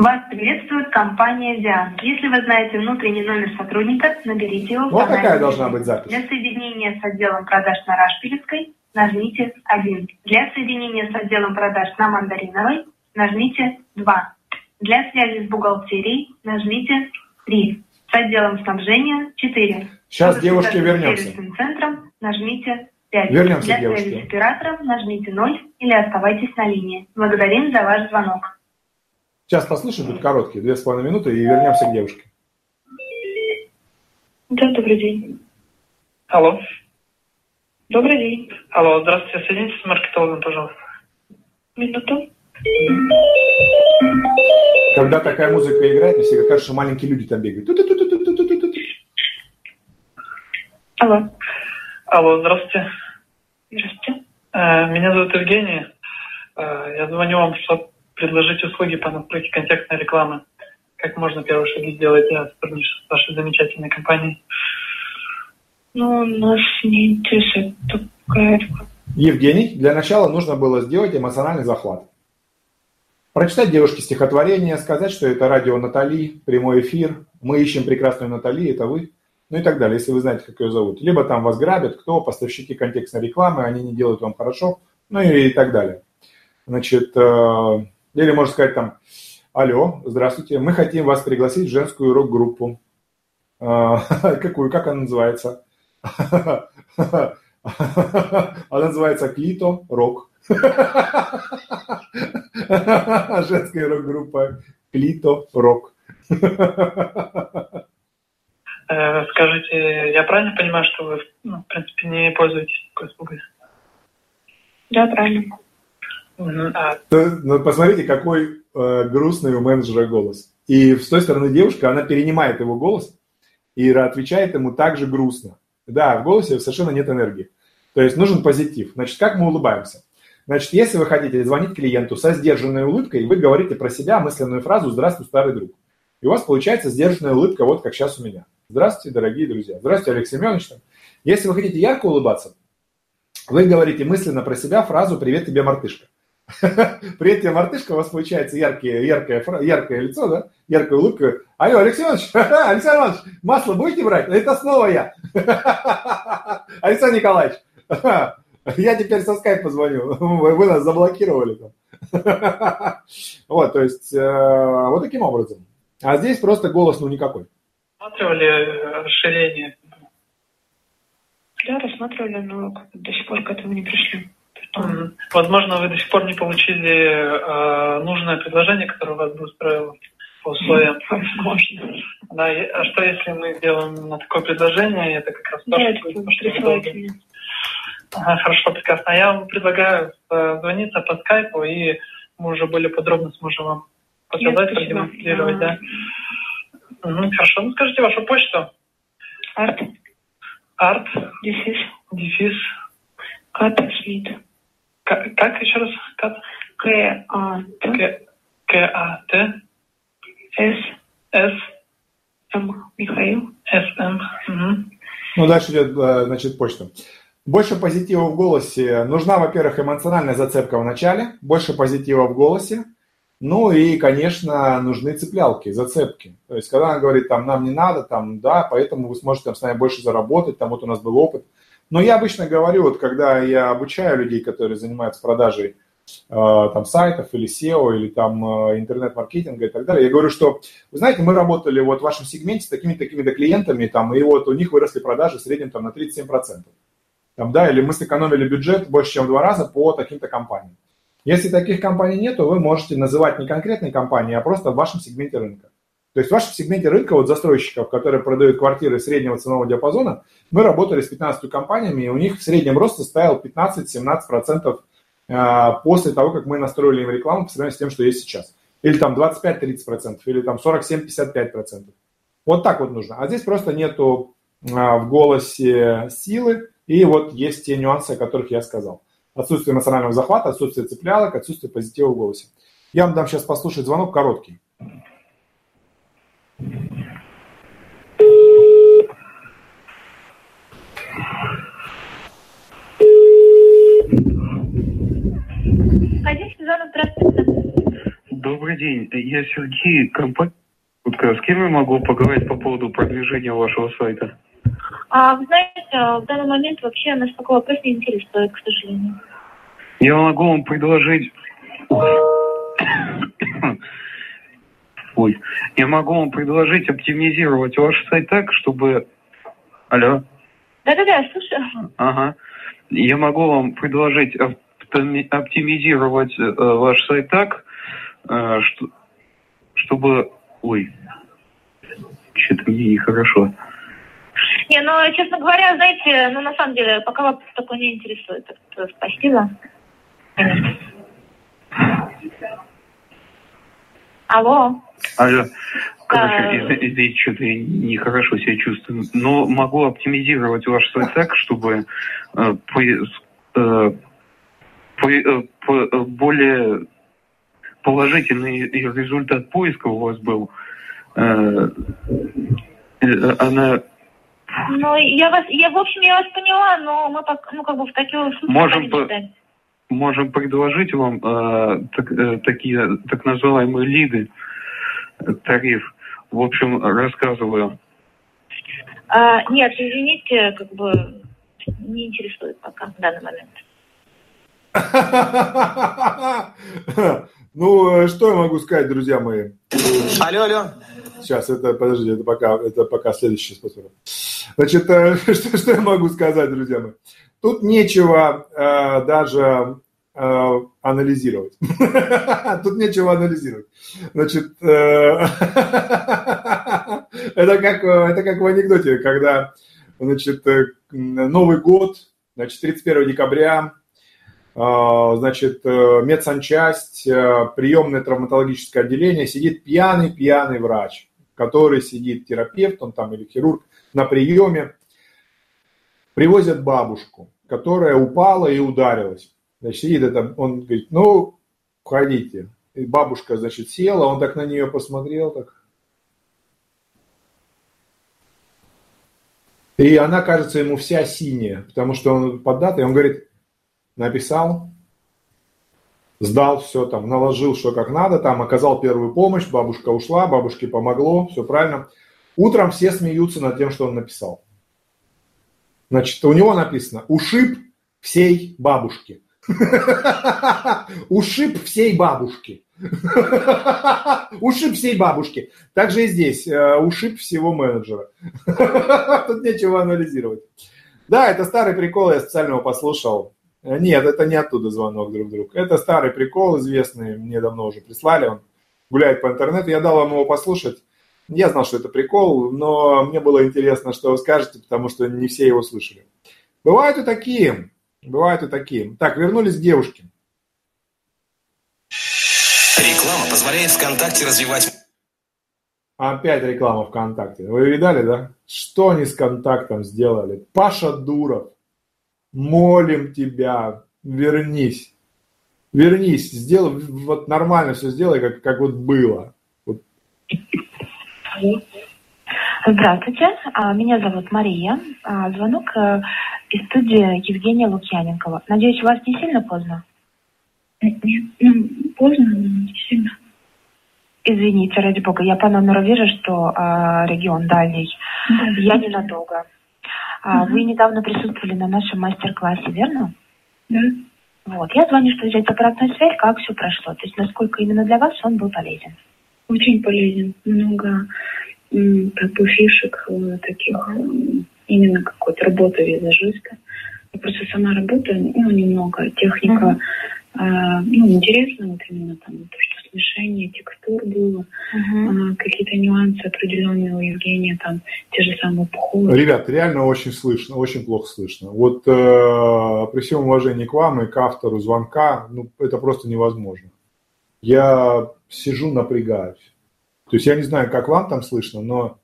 Вас приветствует компания Диан. Если вы знаете внутренний номер сотрудника, наберите его. Вот такая должна быть запись. Для соединения с отделом продаж на Рашпилевской нажмите 1. Для соединения с отделом продаж на Мандариновой нажмите 2. Для связи с бухгалтерией нажмите 3. С отделом снабжения 4. Сейчас, Чтобы девушки, вернемся. С сервисным центром нажмите 5. Вернемся, Для девушки. связи с оператором нажмите 0 или оставайтесь на линии. Благодарим за ваш звонок. Сейчас послушаем, тут короткие, две с половиной минуты, и вернемся к девушке. Да, добрый день. Алло. Добрый день. Алло, здравствуйте, соедините с маркетологом, пожалуйста. Минуту. Когда такая музыка играет, мне всегда кажется, что маленькие люди там бегают. Алло. Алло, здравствуйте. Здравствуйте. Э, меня зовут Евгений. Э, я звоню вам, чтобы предложить услуги по настройке контекстной рекламы. Как можно первые шаги сделать для сотрудничества с вашей замечательной компанией? Ну, нас не интересует такая Евгений, для начала нужно было сделать эмоциональный захват. Прочитать девушке стихотворение, сказать, что это радио Натали, прямой эфир, мы ищем прекрасную Натали, это вы, ну и так далее, если вы знаете, как ее зовут. Либо там вас грабят, кто, поставщики контекстной рекламы, они не делают вам хорошо, ну и, и так далее. Значит, э, или можно сказать там, алло, здравствуйте, мы хотим вас пригласить в женскую рок-группу. Какую, как она называется? Она называется Клито Рок. Женская рок-группа Клито Рок. Э, скажите, я правильно понимаю, что вы, ну, в принципе, не пользуетесь такой услугой? Да, правильно. А... Ну, посмотрите, какой э, грустный у менеджера голос. И с той стороны девушка, она перенимает его голос и отвечает ему также грустно. Да, в голосе совершенно нет энергии. То есть нужен позитив. Значит, как мы улыбаемся? Значит, если вы хотите звонить клиенту со сдержанной улыбкой, вы говорите про себя мысленную фразу «Здравствуй, старый друг». И у вас получается сдержанная улыбка, вот как сейчас у меня. Здравствуйте, дорогие друзья. Здравствуйте, Алексей Семенович. Если вы хотите ярко улыбаться, вы говорите мысленно про себя фразу «Привет тебе, мартышка». Привет тебе, мартышка, у вас получается яркое, яркое, яркое лицо, да? Яркая улыбка. Алло, Алексей Иванович, Алексей Иванович, масло будете брать? Это снова я. Александр Николаевич, я теперь со скайпа звоню. Вы нас заблокировали там. Вот, то есть, э, вот таким образом. А здесь просто голос, ну, никакой. Рассматривали расширение? Да, рассматривали, но до сих пор к этому не пришли. Возможно, вы до сих пор не получили э, нужное предложение, которое вас бы устроило по условиям. Возможно. Да, а что если мы сделаем на такое предложение, это как раз то, да, что, что Ага, хорошо, прекрасно. Я вам предлагаю звониться по скайпу, и мы уже более подробно сможем вам показать, продемонстрировать, да. Угу, хорошо, ну скажите вашу почту. Арт. Арт. Дефис. Дефис. Кат Смит. Как, как еще раз? Кат? К-А-Т. К-А-Т. С. С. М. Михаил. С. М. Угу. Ну, дальше идет, значит, почта. Больше позитива в голосе. Нужна, во-первых, эмоциональная зацепка в начале, больше позитива в голосе. Ну и, конечно, нужны цеплялки, зацепки. То есть, когда она говорит, там, нам не надо, там, да, поэтому вы сможете там, с нами больше заработать, там, вот у нас был опыт. Но я обычно говорю, вот когда я обучаю людей, которые занимаются продажей э, там сайтов или SEO, или там э, интернет-маркетинга и так далее, я говорю, что, вы знаете, мы работали вот в вашем сегменте с такими-такими-то клиентами, там, и вот у них выросли продажи в среднем там на 37%. Там, да, или мы сэкономили бюджет больше, чем в два раза по таким-то компаниям. Если таких компаний нет, то вы можете называть не конкретные компании, а просто в вашем сегменте рынка. То есть в вашем сегменте рынка вот застройщиков, которые продают квартиры среднего ценового диапазона, мы работали с 15 компаниями, и у них в среднем рост составил 15-17% э, после того, как мы настроили им рекламу по сравнению с тем, что есть сейчас. Или там 25-30%, или там 47-55%. Вот так вот нужно. А здесь просто нету э, в голосе силы, и вот есть те нюансы, о которых я сказал. Отсутствие эмоционального захвата, отсутствие цеплялок, отсутствие позитива в голосе. Я вам дам сейчас послушать звонок короткий. Добрый день, я Сергей, компания С кем я могу поговорить по поводу продвижения вашего сайта? А, вы знаете, в данный момент вообще нас такой вопрос не интересует, к сожалению. Я могу вам предложить... Ой, я могу вам предложить оптимизировать ваш сайт так, чтобы... Алло? Да-да-да, слушаю. Ага. Я могу вам предложить оптимизировать э, ваш сайт так, э, что, чтобы... Ой, что-то мне нехорошо. Не, ну, честно говоря, знаете, ну, на самом деле, пока вопрос такой не интересует. Так, спасибо. Алло. Алло. Короче, да. извините, что-то я нехорошо себя чувствую. Но могу оптимизировать ваш сайт так, чтобы э, по, э, по, э, по, э, более положительный результат поиска у вас был. Э, э она ну, я вас, я, в общем, я вас поняла, но мы, ну, как бы в такие случаи можем, по, можем предложить вам э, так, э, такие, так называемые лиды, э, тариф. В общем, рассказываю. А, нет, извините, как бы не интересует пока в данный момент. Ну, что я могу сказать, друзья мои? Алло, алло. Сейчас, это, подожди, это пока, это пока следующий способ. Значит, э, что, что я могу сказать, друзья мои? Тут нечего э, даже э, анализировать. Тут нечего анализировать. Значит, э, это, как, это как в анекдоте, когда значит, э, Новый год, значит, 31 декабря, э, значит, э, медсанчасть, приемное травматологическое отделение, сидит пьяный-пьяный врач, который сидит терапевт, он там или хирург, на приеме, привозят бабушку, которая упала и ударилась. Значит, сидит это, он говорит, ну, входите. И бабушка, значит, села, он так на нее посмотрел, так. И она кажется ему вся синяя, потому что он под датой, он говорит, написал, сдал все там, наложил, что как надо, там оказал первую помощь, бабушка ушла, бабушке помогло, все правильно. Утром все смеются над тем, что он написал. Значит, у него написано «Ушиб всей бабушки». Ушиб всей бабушки. Ушиб всей бабушки. Также и здесь. Э, ушиб всего менеджера. Тут нечего анализировать. Да, это старый прикол, я специально его послушал. Нет, это не оттуда звонок друг другу. Это старый прикол известный, мне давно уже прислали. Он гуляет по интернету. Я дал вам его послушать. Я знал, что это прикол, но мне было интересно, что вы скажете, потому что не все его слышали. Бывают и такие, бывают и такие. Так, вернулись к девушке. Реклама позволяет ВКонтакте развивать... Опять реклама ВКонтакте. Вы видали, да? Что они с контактом сделали? Паша Дуров, молим тебя, вернись. Вернись, сделай, вот нормально все сделай, как, как вот было. Вот Здравствуйте, а, меня зовут Мария. А, звонок э, из студии Евгения Лукьяненкова. Надеюсь, у вас не сильно поздно? Нет, ну, поздно, но не сильно. Извините, ради бога, я по номеру вижу, что э, регион дальний. Да, я ненадолго. А, Вы недавно присутствовали на нашем мастер-классе, верно? Да. Вот. Я звоню, что взять обратную связь, как все прошло. То есть насколько именно для вас он был полезен. Очень полезен. Много как бы фишек э, таких, м, именно какой-то работы визажиста. Я просто сама работаю, ну, немного. Техника, а, ну, интересно, вот именно там то, что смешение текстур было, а, какие-то нюансы определенные у Евгения, там, те же самые пуховые. Ребят, реально очень слышно, очень плохо слышно. Вот э, при всем уважении к вам и к автору звонка, ну, это просто невозможно. Я сижу, напрягаюсь. То есть я не знаю, как вам там слышно, но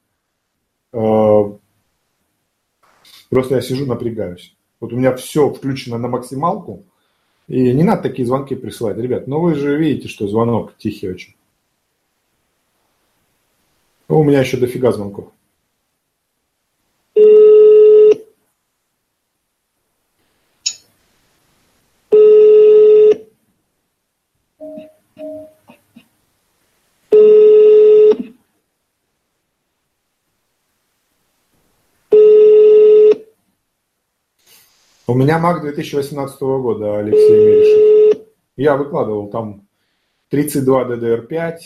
э, просто я сижу, напрягаюсь. Вот у меня все включено на максималку, и не надо такие звонки присылать, ребят. Но вы же видите, что звонок тихий очень. Ну, У меня еще дофига звонков. У меня Mac 2018 года, Алексей Мелишев. Я выкладывал там 32 DDR5,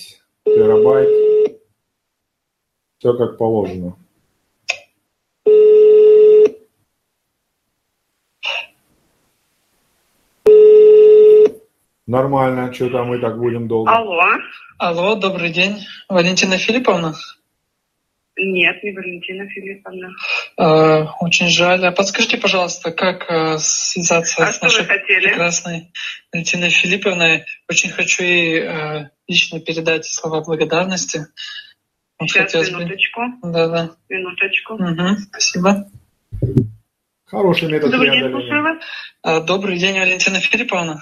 терабайт. Все как положено. Нормально, что там мы так будем долго. Алло. Алло, добрый день. Валентина Филипповна? Нет, не Валентина Филипповна. Э, очень жаль. А подскажите, пожалуйста, как э, связаться А с нашей прекрасной Валентиной Филипповной? Очень хочу ей э, лично передать слова благодарности. Сейчас, хотелось бы- минуточку. Да-да. Минуточку. Мгм, спасибо. Хороший метод Добрый день, слушаю вас. Добрый день, Валентина Филипповна.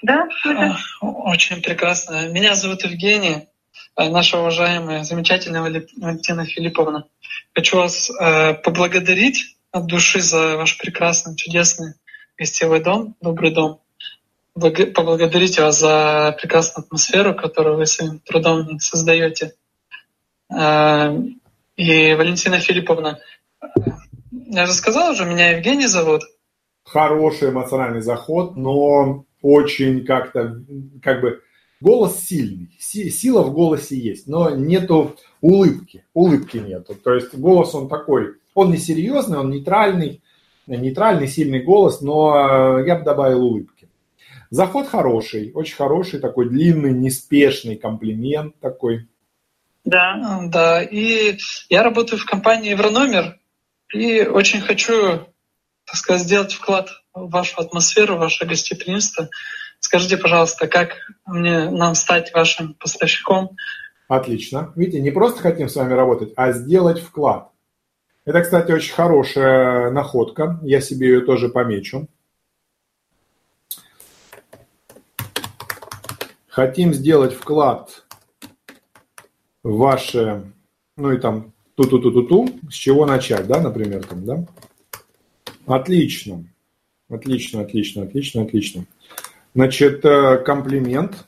Да, А, Очень прекрасно. Меня зовут Евгений, наша уважаемая, замечательная Валентина Филипповна. Хочу вас э, поблагодарить от души за ваш прекрасный, чудесный гостевой дом, добрый дом. Поблагодарить вас за прекрасную атмосферу, которую вы своим трудом создаете. Э, И Валентина Филипповна, э, я же сказал уже, меня Евгений зовут. Хороший эмоциональный заход, но очень как-то, как бы, голос сильный. Си- Сила в голосе есть, но нету улыбки. Улыбки нету. То есть голос он такой, он не серьезный, он нейтральный, нейтральный, сильный голос, но э, я бы добавил улыбки. Заход хороший, очень хороший, такой длинный, неспешный комплимент такой. Да, да. И я работаю в компании Еврономер и очень хочу, так сказать, сделать вклад в вашу атмосферу, в ваше гостеприимство. Скажите, пожалуйста, как мне нам стать вашим поставщиком? Отлично. Видите, не просто хотим с вами работать, а сделать вклад. Это, кстати, очень хорошая находка. Я себе ее тоже помечу. Хотим сделать вклад в ваше, ну и там ту-ту-ту-ту-ту, с чего начать, да, например, там, да? Отлично. Отлично, отлично, отлично, отлично. Значит, э, комплимент.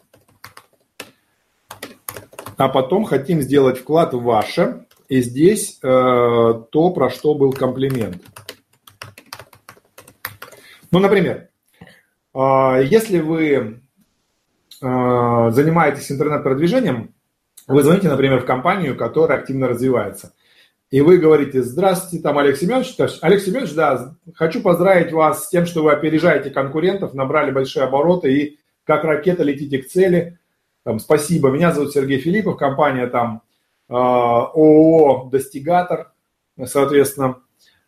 А потом хотим сделать вклад в ваше. И здесь э, то, про что был комплимент. Ну, например, э, если вы э, занимаетесь интернет-продвижением, вы звоните, например, в компанию, которая активно развивается. И вы говорите, здравствуйте, там Олег Семенович. Олег Семенович, да, хочу поздравить вас с тем, что вы опережаете конкурентов, набрали большие обороты и как ракета летите к цели. Там, спасибо, меня зовут Сергей Филиппов, компания там э, ООО «Достигатор», соответственно,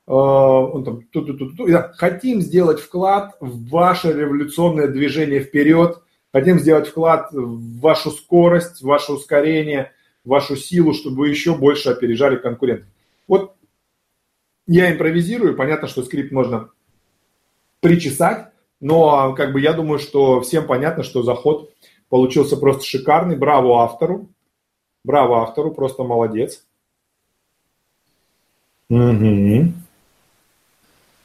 э, он там, ту-ту-ту-ту. И да, хотим сделать вклад в ваше революционное движение вперед, хотим сделать вклад в вашу скорость, в ваше ускорение, в вашу силу, чтобы вы еще больше опережали конкурентов. Вот я импровизирую, понятно, что скрипт можно причесать, но как бы я думаю, что всем понятно, что заход получился просто шикарный. Браво автору. Браво автору, просто молодец. Угу.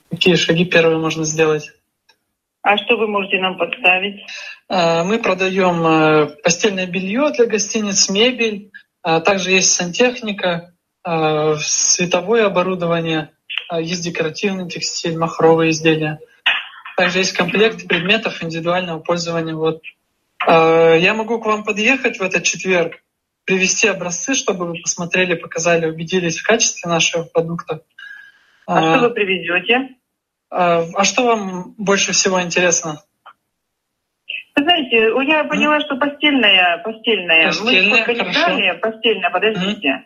Какие шаги первые можно сделать? А что вы можете нам подставить? Э, Мы продаем э, постельное белье для гостиниц, мебель, а также есть сантехника, световое оборудование. а, есть декоративный текстиль, махровые изделия. Также есть комплект предметов индивидуального пользования. Вот. А, я могу к вам подъехать в этот четверг, привезти образцы, чтобы вы посмотрели, показали, убедились в качестве нашего продукта. А, а что вы привезете? А, а что вам больше всего интересно? Вы знаете, я поняла, что постельная, постельная. Постельная, Мы сколько не хорошо. брали, постельная, подождите.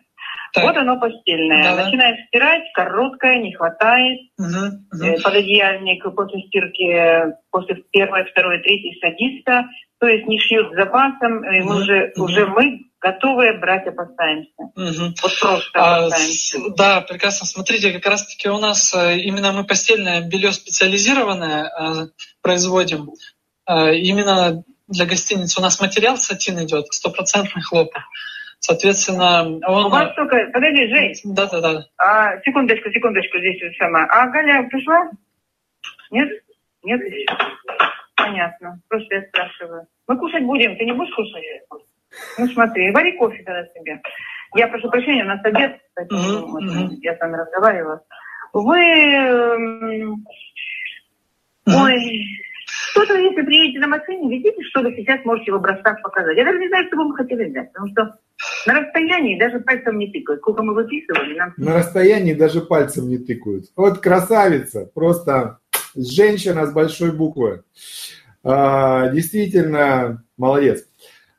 Так. Вот оно постельное. Да-да. Начинаем стирать, короткое, не хватает. Мгм. Э, Пододеяльник после стирки, после первой, второй, третьей садится. То есть не шьют с запасом. И мы Мгм, уже, мгм. уже мы готовые брать опасаемся. Мгм. Вот просто А, опасаемся. с- да, прекрасно. Смотрите, как раз-таки у нас э, именно мы постельное белье специализированное э, производим. Э, Именно для гостиниц у нас материал сатин идет, стопроцентный хлопок. Соответственно, он... У вас только... Подожди, Жень. Да, да, да. А, секундочку, секундочку, здесь вот сама. А Галя пришла? Нет? Нет еще? Понятно. Просто я спрашиваю. Мы кушать будем, ты не будешь кушать? Ну смотри, вари кофе тогда себе. Я прошу прощения, у нас обед, вот, мгм. я с вами разговаривала. Вы... эм, Ой, что-то, если приедете на машине, везите, что вы сейчас можете в образцах показать. Я даже не знаю, что бы мы хотели взять, потому что на расстоянии даже пальцем не тыкают. Сколько мы выписывали, нам На расстоянии даже пальцем не тыкают. Вот красавица, просто женщина с большой буквы. А, действительно, молодец.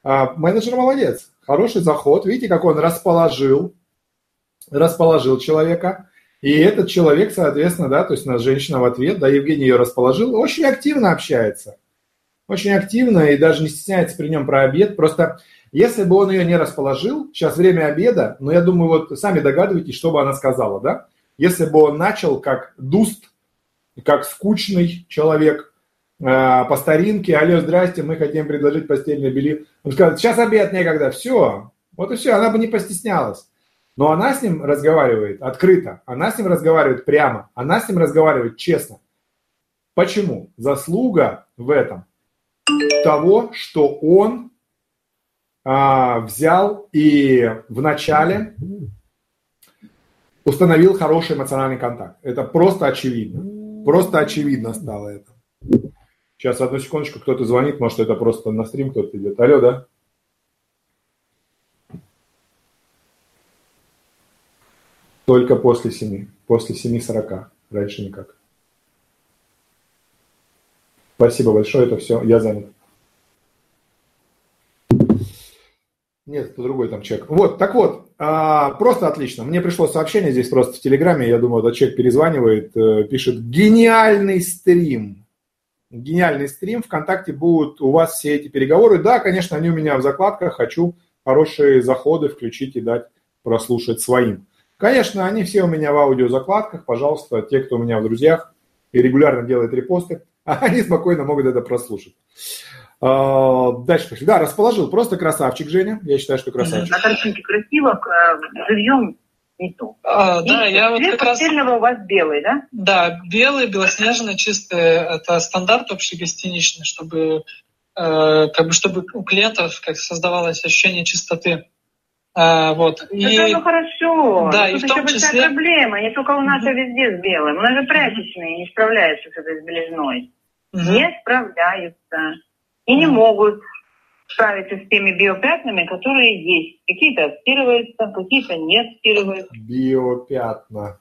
А, менеджер молодец. Хороший заход. Видите, как он расположил, расположил человека. И этот человек, соответственно, да, то есть у нас женщина в ответ, да, Евгений ее расположил, очень активно общается. Очень активно и даже не стесняется при нем про обед. Просто если бы он ее не расположил, сейчас время обеда, но я думаю, вот сами догадываетесь, что бы она сказала, да? Если бы он начал как дуст, как скучный человек, э, по старинке, алло, здрасте, мы хотим предложить постельное белье. Он скажет, сейчас обед некогда, все. Вот и все, она бы не постеснялась. Но она с ним разговаривает открыто, она с ним разговаривает прямо, она с ним разговаривает честно. Почему? Заслуга в этом того, что он а, взял и вначале установил хороший эмоциональный контакт. Это просто очевидно. Просто очевидно стало это. Сейчас, одну секундочку, кто-то звонит, может, это просто на стрим кто-то идет. Алло, да? Только после семи. После семи сорока. Раньше никак. Спасибо большое, это все. Я занят. Нет, это другой там человек. Вот, так вот, а, просто отлично. Мне пришло сообщение здесь просто в Телеграме, я думаю, этот человек перезванивает, э, пишет «Гениальный стрим». Гениальный стрим. Вконтакте будут у вас все эти переговоры. Да, конечно, они у меня в закладках. Хочу хорошие заходы включить и дать прослушать своим. Конечно, они все у меня в аудиозакладках. Пожалуйста, те, кто у меня в друзьях и регулярно делает репосты, они спокойно могут это прослушать. А, Дальше пошли. Да, расположил. Просто красавчик, Женя. Я считаю, что красавчик. на картинке красиво, э, живьем не то. А, да, я вот как раз... у вас белый, да? Да, белый, белоснежный, чистый, это стандарт общегостиничный, чтобы, э, как бы, чтобы у клиентов как создавалось ощущение чистоты. А, вот. И, Это ну хорошо. Да, Но и тут в том еще числе- проблема. Не только у нас, а везде с белым. У нас же прачечные не справляются с этой белизной. Мгм. Не справляются. И не могут справиться с теми биопятнами, которые есть. Какие-то стирываются, какие-то не стирываются. Биопятна.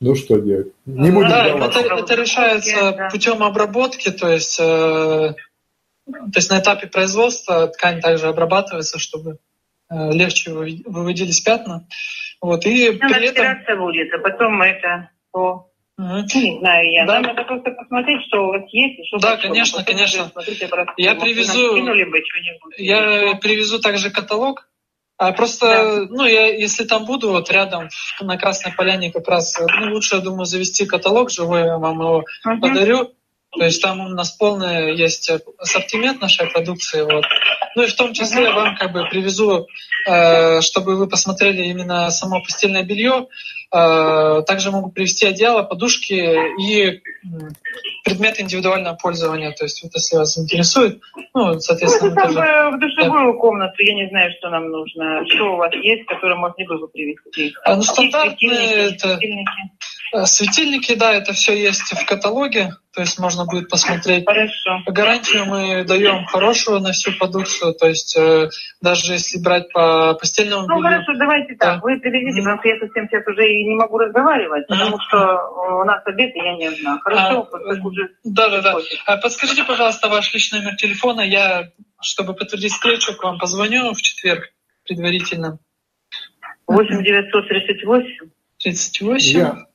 Ну что делать? Не будем да, это, это решается Да. путем обработки, то есть, э, то есть на этапе производства ткань также обрабатывается, чтобы легче выви- выводились пятна. Вот, и Она при этом... будет, а потом это по... Ну, Не знаю я. Да. Надо просто посмотреть, что у вас есть что Да, конечно, Потом конечно. смотрите. Я привезу- бы. Я привезу также каталог. А просто, ну, я, если там буду, вот рядом на Красной Поляне как раз, э, ну, лучше, я думаю, завести каталог живой, я вам его Мгм. подарю. То есть там у нас полный есть ассортимент нашей продукции. Вот. Ну и в том числе я вам как бы привезу, э, чтобы вы посмотрели именно само постельное белье. Э, также могут привести одеяло, подушки и предметы индивидуального пользования. То есть вот если вас интересует, ну, соответственно... Ну, там тоже... в душевую да. комнату, я не знаю, что нам нужно. Что у вас есть, которое можно было бы привести? А, ну, стандартные это... Э, светильники, да, это все есть в каталоге, то есть можно будет посмотреть. Хорошо. Гарантию мы даем хорошую на всю продукцию, то есть э, даже если брать по постельному Ну хорошо, давайте так, вы привезите, mm. потому что я совсем сейчас уже и не могу разговаривать, mm. потому что у нас обед, и я не одна. Хорошо? А, уже да, да, да. А подскажите, пожалуйста, ваш личный номер телефона, я, чтобы подтвердить встречу, к вам позвоню в четверг предварительно. 8 938 38 я.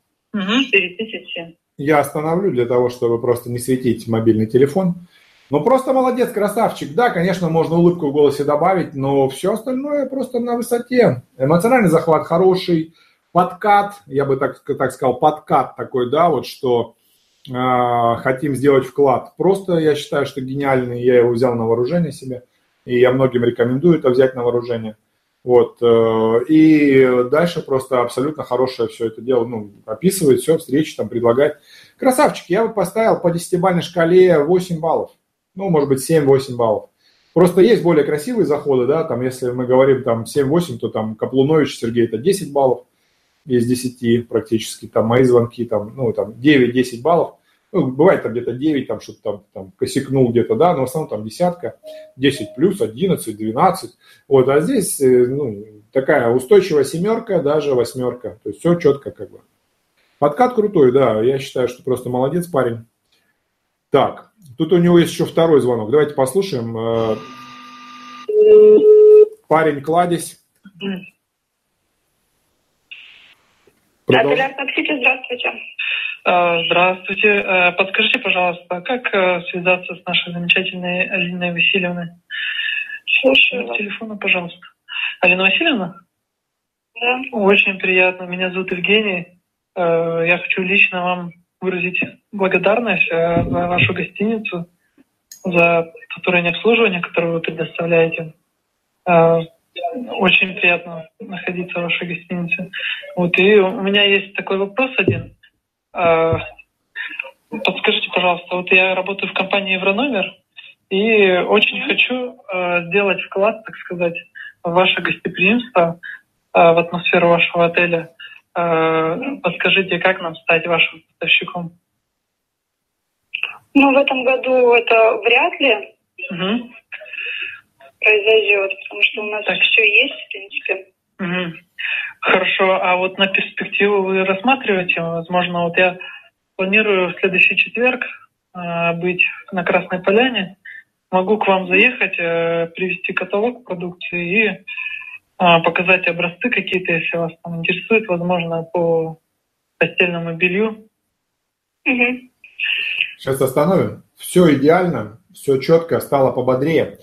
4000. Я остановлю для того, чтобы просто не светить мобильный телефон. Ну, просто молодец, красавчик. Да, конечно, можно улыбку в голосе добавить, но все остальное просто на высоте. Эмоциональный захват хороший, подкат, я бы так, так сказал, подкат такой, да, вот что э, хотим сделать вклад. Просто я считаю, что гениальный, я его взял на вооружение себе, и я многим рекомендую это взять на вооружение. Вот. Э, и дальше просто абсолютно хорошее все это дело, ну, описывает все, встречи там предлагает. Красавчик, я бы поставил по десятибалльной шкале 8 баллов. Ну, может быть, 7-8 баллов. Просто есть более красивые заходы, да, там, если мы говорим там 7-8, то там Каплунович Сергей это 10 баллов из 10 практически, там мои звонки там, ну, там 9-10 баллов. Ну, бывает там где-то 9, там что-то там, там косякнул где-то, да, но в основном там десятка, 10 плюс, 11, 12. Вот, а здесь э, ну, такая устойчивая семерка, даже восьмерка. То есть все четко как бы. Подкат крутой, да, я считаю, что просто молодец парень. Так, тут у него есть еще второй звонок. Давайте послушаем. Э, парень, кладезь. Продолж... Здравствуйте. А, здравствуйте. Э, подскажите, пожалуйста, как э, связаться с нашей замечательной Алиной Васильевной? Слушаю. С телефона, пожалуйста. Алина Васильевна? Да. Очень приятно. Меня зовут Евгений. Э, я хочу лично вам выразить благодарность за вашу гостиницу, за которое обслуживание, которое вы предоставляете. Очень приятно находиться в вашей гостинице. Вот и у меня есть такой вопрос один. А, подскажите, пожалуйста, вот я работаю в компании Еврономер и очень хочу а, сделать вклад, так сказать, в ваше гостеприимство, а, в атмосферу вашего отеля. Подскажите, как нам стать вашим поставщиком? Ну, в этом году это вряд ли угу. произойдет, потому что у нас так. все есть, в принципе. Угу. Хорошо, а вот на перспективу вы рассматриваете, возможно, вот я планирую в следующий четверг э, быть на Красной Поляне. Могу к вам заехать, э, привести каталог продукции и э, показать образцы какие-то, если вас там интересует, возможно, по постельному белью. Угу. Сейчас остановим. Все идеально, все четко, стало пободрее.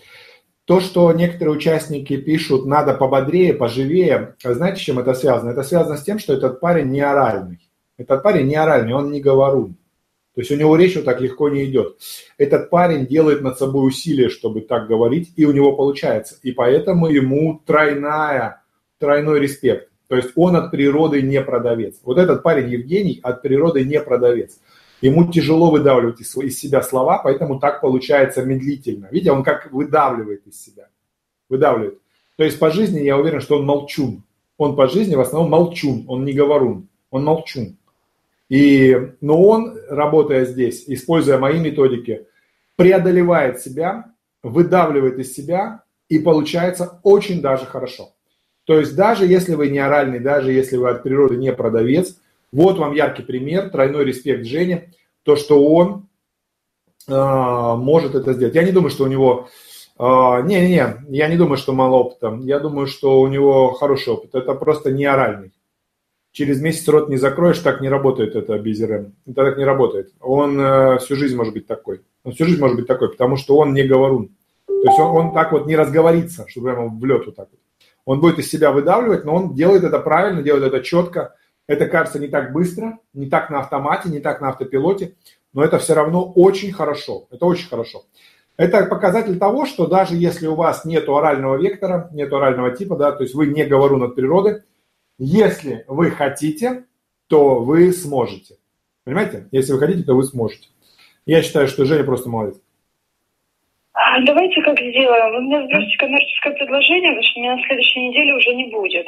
То, что некоторые участники пишут, надо пободрее, поживее, знаете, с чем это связано? Это связано с тем, что этот парень не оральный. Этот парень не оральный, он не говорун. То есть у него речь вот так легко не идет. Этот парень делает над собой усилия, чтобы так говорить, и у него получается. И поэтому ему тройная, тройной респект. То есть он от природы не продавец. Вот этот парень Евгений от природы не продавец. Ему тяжело выдавливать из, из себя слова, поэтому так получается медлительно. Видите, он как выдавливает из себя. Выдавливает. То есть по жизни я уверен, что он молчун. Он по жизни в основном молчун, он не говорун, он молчун. И, но он, работая здесь, используя мои методики, преодолевает себя, выдавливает из себя и получается очень даже хорошо. То есть даже если вы не оральный, даже если вы от природы не продавец, вот вам яркий пример, тройной респект Жене, то, что он э, может это сделать. Я не думаю, что у него... Не-не-не, э, я не думаю, что мало опыта. Я думаю, что у него хороший опыт. Это просто не оральный. Через месяц рот не закроешь, так не работает это безерем. Это так не работает. Он э, всю жизнь может быть такой. Он всю жизнь может быть такой, потому что он не говорун. То есть он, он так вот не разговорится, чтобы прямо в лед вот так вот. Он будет из себя выдавливать, но он делает это правильно, делает это четко, это кажется не так быстро, не так на автомате, не так на автопилоте, но это все равно очень хорошо. Это очень хорошо. Это показатель того, что даже если у вас нет орального вектора, нет орального типа, да, то есть вы не говорун от природы, Если вы хотите, то вы сможете. Понимаете? Если вы хотите, то вы сможете. Я считаю, что Женя просто молодец. А давайте как сделаем. Вы мне сбросите коммерческое предложение, потому что меня на следующей неделе уже не будет.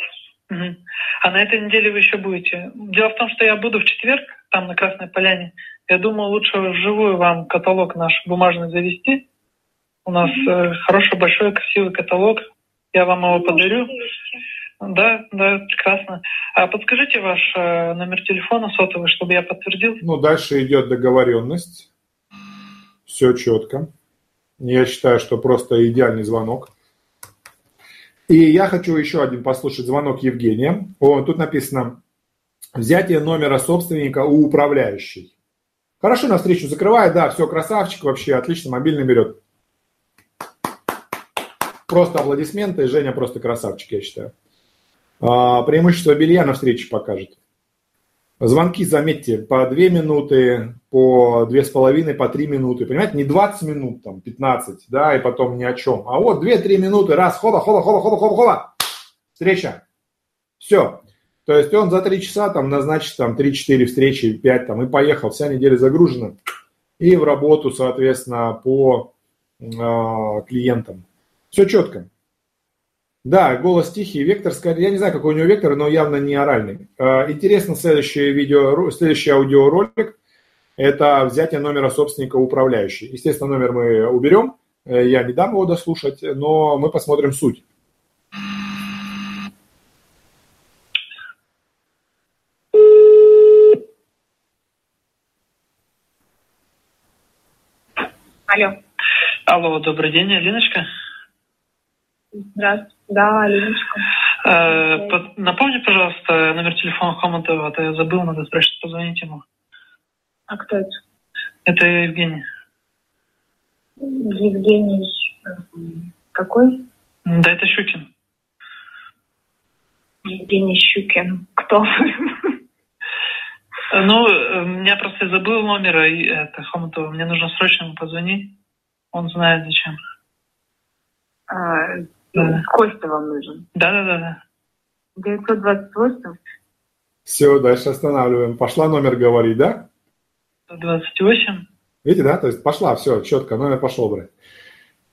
А на этой неделе вы еще будете. Дело в том, что я буду в четверг, там на Красной Поляне. Я думаю, лучше вживую вам каталог наш бумажный завести. У нас э, хороший, большой, красивый каталог. Я вам его подарю. Да, да, прекрасно. А подскажите ваш э, номер телефона сотовый, чтобы я подтвердил. Ну, дальше идет договоренность. Все четко. Я считаю, что просто идеальный звонок. И я хочу еще один послушать звонок Евгения. О, тут написано взятие номера собственника у управляющей. Хорошо, на встречу закрывает, да, все, красавчик вообще, отлично, мобильный берет. Просто аплодисменты, Женя просто красавчик, я считаю. А, преимущество белья на встрече покажет. Звонки, заметьте, по 2 минуты, по 2,5, по 3 минуты. Понимаете, не 20 минут, там, 15, да, и потом ни о чем. А вот 2-3 минуты, раз, хоба, хоба, хоба, хоба, хоба, хоба. Встреча. Все. То есть он за 3 часа там назначит там 3-4 встречи, 5 там и поехал. Вся неделя загружена. И в работу, соответственно, по э, клиентам. Все четко. Да, голос тихий, вектор, я не знаю, какой у него вектор, но явно не оральный. Э, интересно следующее видео, следующий аудиоролик – это взятие номера собственника управляющей. Естественно, номер мы уберем, э, я не дам его дослушать, но мы посмотрим суть. Алло. Алло, добрый день, Алиночка. Здравствуйте. Да, Леночка. Э, напомни, пожалуйста, номер телефона Хомутова, а то я забыл, надо срочно позвонить ему. А кто это? Это Евгений. Евгений. Какой? Да, это Щукин. Евгений Щукин. Кто? Э, Ну, э, меня просто забыл номера, и это Хомутова. Мне нужно срочно ему позвонить. Он знает зачем. А, Да. Костя вам нужен. Да, да, да, да. 928. Все, дальше останавливаем. Пошла номер говорить, да? 28. Видите, да? То есть пошла, все, четко, номер пошел брать.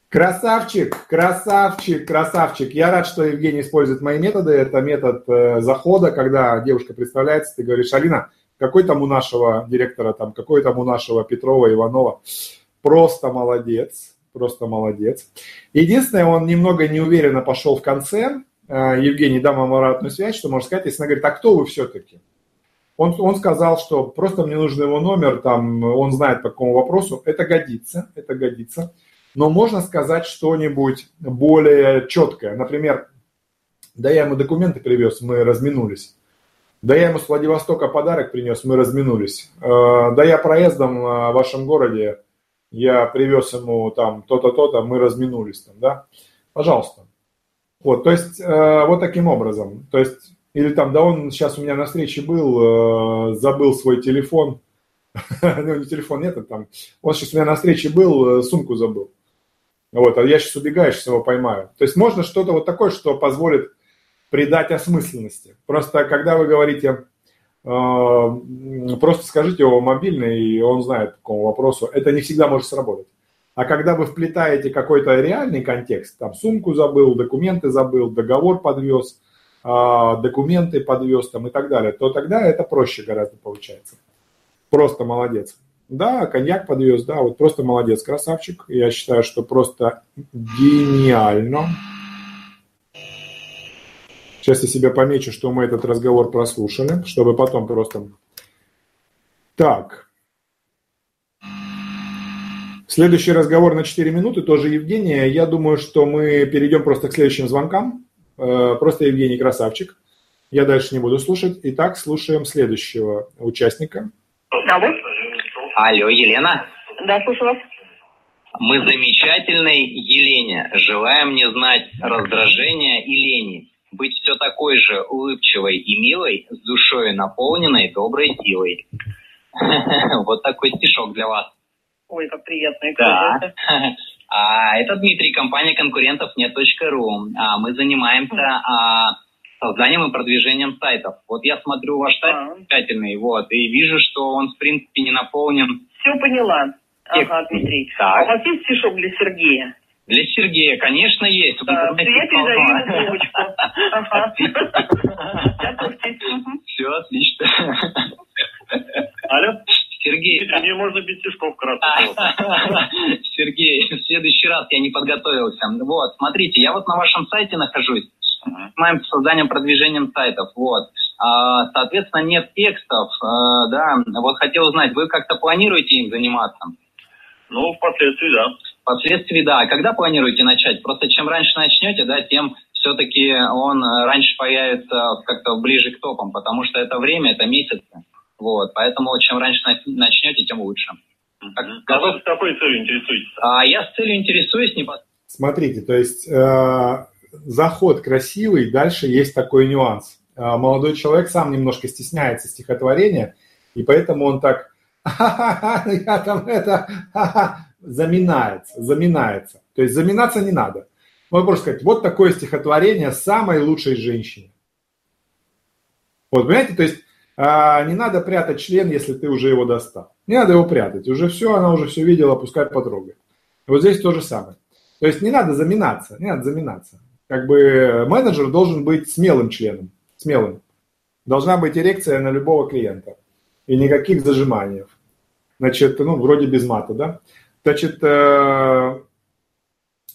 Красавчик, красавчик, красавчик. Я рад, что Евгений использует мои методы. Это метод э, захода, когда девушка представляется, ты говоришь, Алина, какой там у нашего директора, там, какой там у нашего Петрова, Иванова. Просто молодец, просто молодец. Единственное, он немного неуверенно пошел в конце. Э, Евгений, дам вам обратную связь, что можно сказать, если она говорит, а кто вы все-таки? Он, он сказал, что просто мне нужен его номер, там, он знает по какому вопросу. Это годится, это годится. Но можно сказать что-нибудь более четкое. Например, да я ему документы привез, мы разминулись. Да я ему с Владивостока подарок принес, мы разминулись. Э, Да я проездом э, в вашем городе, я привез ему там то-то, то-то, мы разминулись там, да. Пожалуйста. Вот, то есть э, вот таким образом. То есть, или там, да он сейчас у меня на встрече был, э, забыл свой телефон. Ну, не телефон, нет, а там. Он сейчас у меня на встрече был, э, сумку забыл. Вот, а я сейчас убегаю, сейчас его поймаю. То есть можно что-то вот такое, что позволит придать осмысленности. Просто когда вы говорите, просто скажите его мобильный, и он знает по какому вопросу, это не всегда может сработать. А когда вы вплетаете какой-то реальный контекст, там сумку забыл, документы забыл, договор подвез, а, документы подвез там и так далее, то тогда это проще гораздо получается. Просто молодец. Да, коньяк подвез, да, вот просто молодец, красавчик. Я считаю, что просто гениально. Сейчас я себе помечу, что мы этот разговор прослушали, чтобы потом просто... Так. Следующий разговор на 4 минуты, тоже Евгения. Я думаю, что мы перейдем просто к следующим звонкам. Э, Просто Евгений красавчик. Я дальше не буду слушать. Итак, слушаем следующего участника. Алло? Алло, Елена. Да, слушаю вас. Мы замечательной Елене желаем не знать раздражения и лени. Быть все такой же улыбчивой и милой, с душой наполненной доброй силой. Вот такой стишок для вас. Ой, как приятно. Да. А, это Дмитрий, компания конкурентов нет.ру. А, Мы занимаемся а, созданием и продвижением сайтов. Вот я смотрю ваш сайт А. замечательный, вот, и вижу, что он, в принципе, не наполнен. Все поняла. Ага, Дмитрий. Так. А у вас есть стишок для Сергея? Для Сергея, конечно, есть. Да, я передаю ему трубочку. Ага. Все, отлично. Алло? Сергей, Мне можно без стишков А. кратко. Сергей, в следующий раз я не подготовился. Вот, смотрите, я вот на вашем сайте нахожусь. Занимаемся созданием, продвижением сайтов. Вот. А, соответственно, нет текстов. а, да, вот хотел узнать, вы как-то планируете им заниматься? Ну, впоследствии, да. Впоследствии, да. А когда планируете начать? Просто чем раньше начнете, да, тем все-таки он э, раньше появится как-то ближе к топам, потому что это время, это месяцы. Вот, поэтому чем раньше на- начнете, тем лучше. Так, А вы с какой целью интересуетесь? А я с целью интересуюсь непосредственно. Смотрите, то есть э, заход красивый, дальше есть такой нюанс. Э, молодой человек сам немножко стесняется стихотворения, и поэтому он так «Ха-ха-ха, ну я там это, ха-ха», заминается, заминается. То есть заминаться не надо. Можно сказать, вот такое стихотворение самой лучшей женщине. Вот, понимаете, то есть а, не надо прятать член, если ты уже его достал. Не надо его прятать. Уже все, она уже все видела, пускай потрогает. Вот здесь то же самое. То есть не надо заминаться, не надо заминаться. Как бы менеджер должен быть смелым членом, смелым. Должна быть эрекция на любого клиента. И никаких зажиманий. Значит, ну, вроде без мата, да? Значит, э,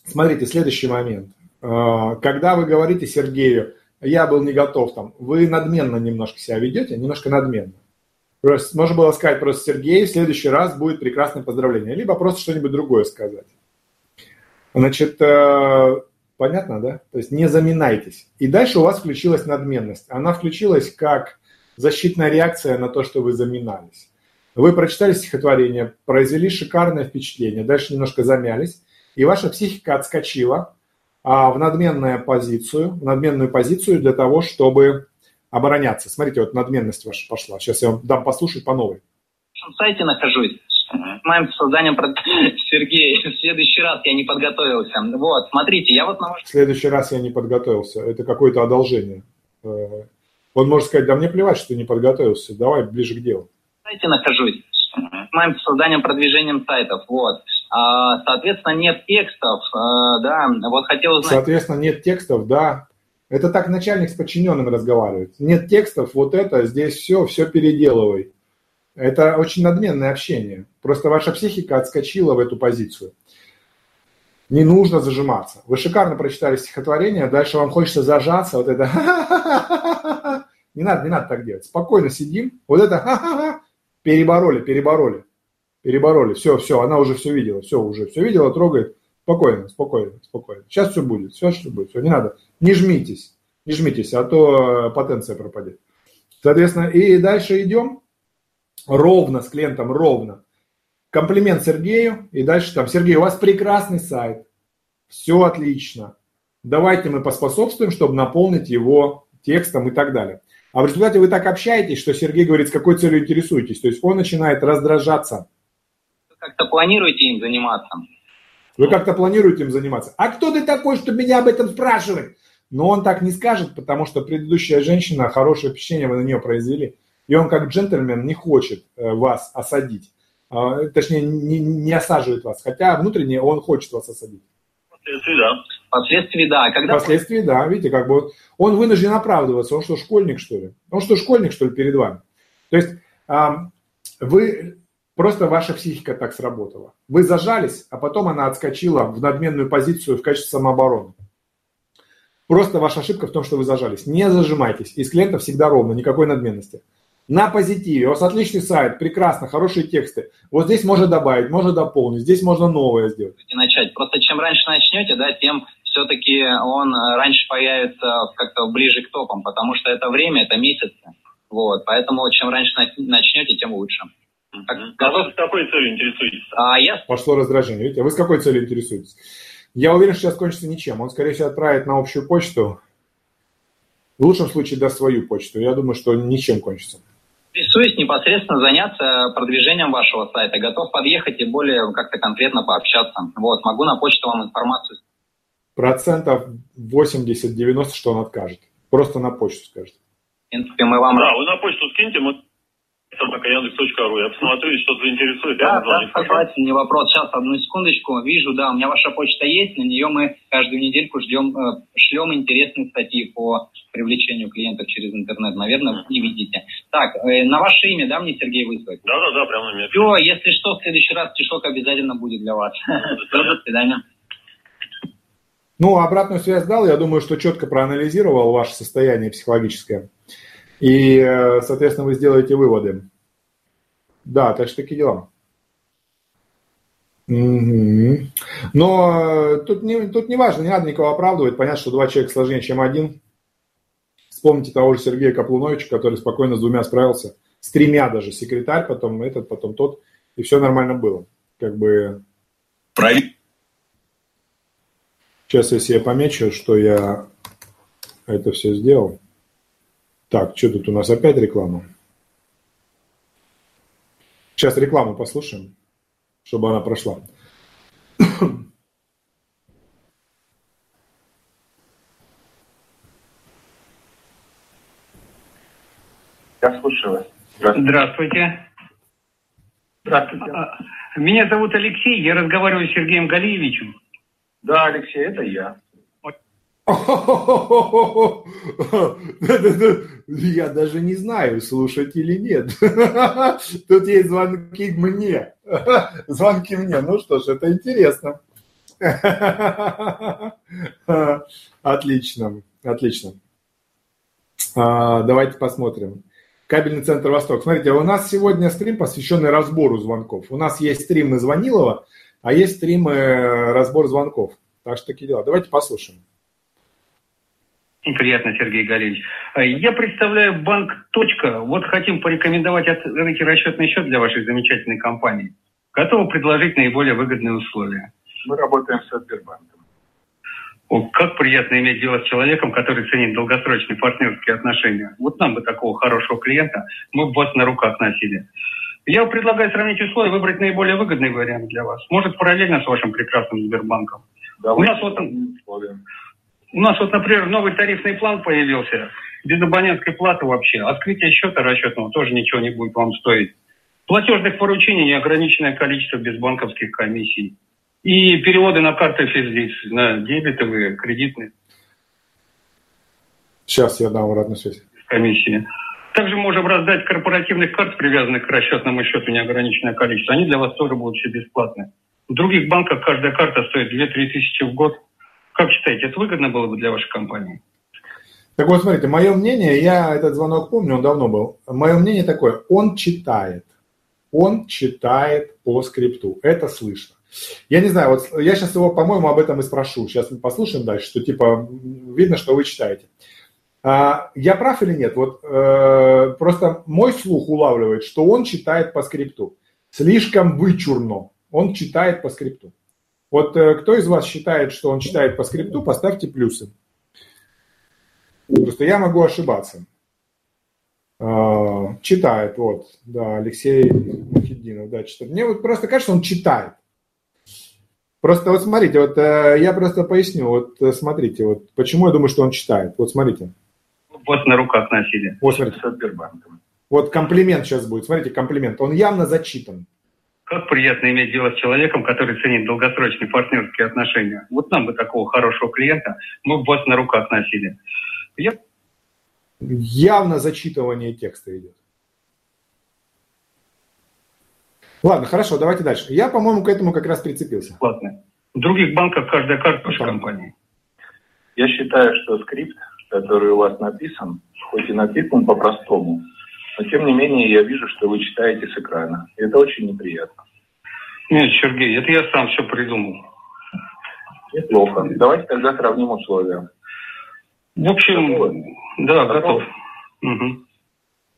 смотрите, следующий момент. Э, Когда вы говорите Сергею, я был не готов там, вы надменно немножко себя ведете, немножко надменно. Просто, можно было сказать просто Сергей, в следующий раз будет прекрасное поздравление. Либо просто что-нибудь другое сказать. Значит, э, понятно, да? То есть не заминайтесь. И дальше у вас включилась надменность. Она включилась как защитная реакция на то, что вы заминались. Вы прочитали стихотворение, произвели шикарное впечатление, дальше немножко замялись, и ваша психика отскочила а, в надменную позицию, в надменную позицию для того, чтобы обороняться. Смотрите, вот надменность ваша пошла. Сейчас я вам дам послушать по новой. На сайте нахожусь. Занимаемся созданием... Сергей, в следующий раз я не подготовился. Вот, смотрите, я вот на вашем В следующий раз я не подготовился. Это какое-то одолжение. Э, Он может сказать, да мне плевать, что ты не подготовился. Давай ближе к делу. Сайте нахожусь. Занимаемся созданием, продвижением сайтов. Вот. А, соответственно, нет текстов. а, да, вот хотел узнать... Соответственно, нет текстов, да. Это так начальник с подчиненным разговаривает. Нет текстов, вот это, здесь все, все переделывай. Это очень надменное общение. Просто ваша психика отскочила в эту позицию. Не нужно зажиматься. Вы шикарно прочитали стихотворение, дальше вам хочется зажаться, вот это не надо, не надо так делать. Спокойно сидим, вот это перебороли, перебороли, перебороли. Все, все, она уже все видела, все уже, все видела, трогает. Спокойно, спокойно, спокойно. Сейчас все будет, все, что будет, все, не надо. Не жмитесь, не жмитесь, а то э, потенция пропадет. Соответственно, и дальше идем ровно с клиентом, ровно. Комплимент Сергею, и дальше там, Сергей, у вас прекрасный сайт, все отлично. Давайте мы поспособствуем, чтобы наполнить его текстом и так далее. А в результате вы так общаетесь, что Сергей говорит, с какой целью интересуетесь. То есть он начинает раздражаться. Как-то планируете им заниматься? Вы как-то планируете им заниматься. А кто ты такой, чтобы меня об этом спрашивать? Но он так не скажет, потому что предыдущая женщина, хорошее впечатление вы на нее произвели. И он как джентльмен не хочет э, вас осадить. А, Точнее, не, не осаживает вас. Хотя внутренне он хочет вас осадить. Да. Впоследствии, да. А Когда... Впоследствии, да, видите, как бы он вынужден оправдываться. Он что, школьник, что ли? Он что, школьник, что ли, перед вами? То есть вы, просто ваша психика так сработала. Вы зажались, а потом она отскочила в надменную позицию в качестве самообороны. Просто ваша ошибка в том, что вы зажались. Не зажимайтесь. Из клиента всегда ровно, никакой надменности. На позитиве. У вас отличный сайт, прекрасно, хорошие тексты. Вот здесь можно добавить, можно дополнить, здесь можно новое сделать. начать. Просто чем раньше начнете, да, тем все-таки он э, раньше появится как-то ближе к топам, потому что это время, это месяцы. Вот, поэтому чем раньше на- начнете, тем лучше. Так, А вы с какой целью интересуетесь? А я Пошло раздражение. Видите, а вы с какой целью интересуетесь? Я уверен, что сейчас кончится ничем. Он, скорее всего, отправит на общую почту. В лучшем случае даст свою почту. Я думаю, что ничем кончится. интересуюсь непосредственно заняться продвижением вашего сайта. Готов подъехать и более как-то конкретно пообщаться. Вот, могу на почту вам информацию. Процентов 80-90, что он откажет. Просто на почту скажете. В принципе, мы вам... Да, вы на почту скиньте, мы собака Яндекс.ру. Я посмотрю, если что-то заинтересует, я Да, вам да, согласен, не вопрос. Сейчас, одну секундочку. Вижу, да, у меня ваша почта есть, на нее мы каждую недельку ждем, э, шлем интересные статьи по привлечению клиентов через интернет. Наверное, вы не видите. Так, э, на ваше имя, да, мне Сергей выслать? Да-да-да, прямо на меня. Все, если что, в следующий раз стишок обязательно будет для вас. До свидания. Ну, обратную связь дал, я думаю, что четко проанализировал ваше состояние психологическое. И, э, соответственно, вы сделаете выводы. Да, так что такие дела. Но э, тут не, тут не важно, не надо никого оправдывать. Понятно, что два человека сложнее, чем один. Вспомните того же Сергея Каплуновича, который спокойно с двумя справился. С тремя даже. Секретарь, потом этот, потом тот. И все нормально было. Как бы... Сейчас я себе помечу, что я это все сделал. Так, что тут у нас опять реклама? Сейчас рекламу послушаем, чтобы она прошла. Я слушаю вас. Здравствуйте. Здравствуйте. А, Меня зовут Алексей, я разговариваю с Сергеем Галиевичем. Да, Алексей, это я. Я даже не знаю, слушать или нет. Тут есть звонки мне. Звонки мне. Ну что ж, это интересно. Отлично, отлично. А, Давайте посмотрим. Кабельный центр Восток. Смотрите, у нас сегодня стрим, посвященный разбору звонков. У нас есть стрим из Звонилова, а есть стрим э, разбор звонков. Так что такие дела. Давайте послушаем. Приятно, Сергей Галиевич. А, Я представляю банк «Точка». Вот хотим порекомендовать открыть расчетный счет для вашей замечательной компании. Готовы предложить наиболее выгодные условия. Мы работаем со Сбербанком. О, как приятно иметь дело с человеком, который ценит долгосрочные партнерские отношения. Вот нам бы такого хорошего клиента, мы бы вас на руках носили. Я предлагаю сравнить условия, выбрать наиболее выгодный вариант для вас. Может, параллельно с вашим прекрасным Сбербанком. У нас вот у нас вот, например, новый тарифный план появился, без абонентской платы вообще. Открытие счета расчетного тоже ничего не будет вам стоить. Платежных поручений неограниченное количество без банковских комиссий. И переводы на карты физлиц, на дебетовые, кредитные Сейчас я дам обратную связь. комиссии. Также можем раздать корпоративных карт, привязанных к расчетному счету неограниченное количество. Они для вас тоже будут все бесплатны. В других банках каждая карта стоит 2-3 тысячи в год. Как считаете, это выгодно было бы для вашей компании? Так вот, смотрите, мое мнение, я этот звонок помню, он давно был. Мое мнение такое, он читает. Он читает по скрипту. Это слышно. Я не знаю, вот я сейчас его, по-моему, об этом и спрошу. Сейчас мы послушаем дальше, что типа видно, что вы читаете. А, я прав или нет? Вот э, просто мой слух улавливает, что он читает по скрипту. Слишком вычурно. Он читает по скрипту. Вот э, кто из вас считает, что он читает по скрипту, поставьте плюсы. Просто я могу ошибаться. А, читает, вот, да, Алексей Мухиддинов, да, читает. Мне вот просто кажется, он читает. Просто вот смотрите, вот э, я просто поясню, вот смотрите, вот почему я думаю, что он читает. Вот смотрите. Вот на руках носили. Вот смотрите. Со Сбербанком. Вот комплимент сейчас будет. Смотрите, комплимент. Он явно зачитан. Как приятно иметь дело с человеком, который ценит долгосрочные партнерские отношения. Вот нам бы такого хорошего клиента, мы бы вас на руках носили. Я Явно зачитывание текста идет. Ладно, хорошо, давайте дальше. Я, по-моему, к этому как раз прицепился. бесплатны. В других банках каждая карта вашей компании. Я считаю, что скрипт, который у вас написан, хоть и написан по-простому, но тем не менее я вижу, что вы читаете с экрана. И это очень неприятно. Нет, Сергей, это я сам все придумал. Неплохо. Давайте тогда сравним условия. В общем, да, готов. Мгм.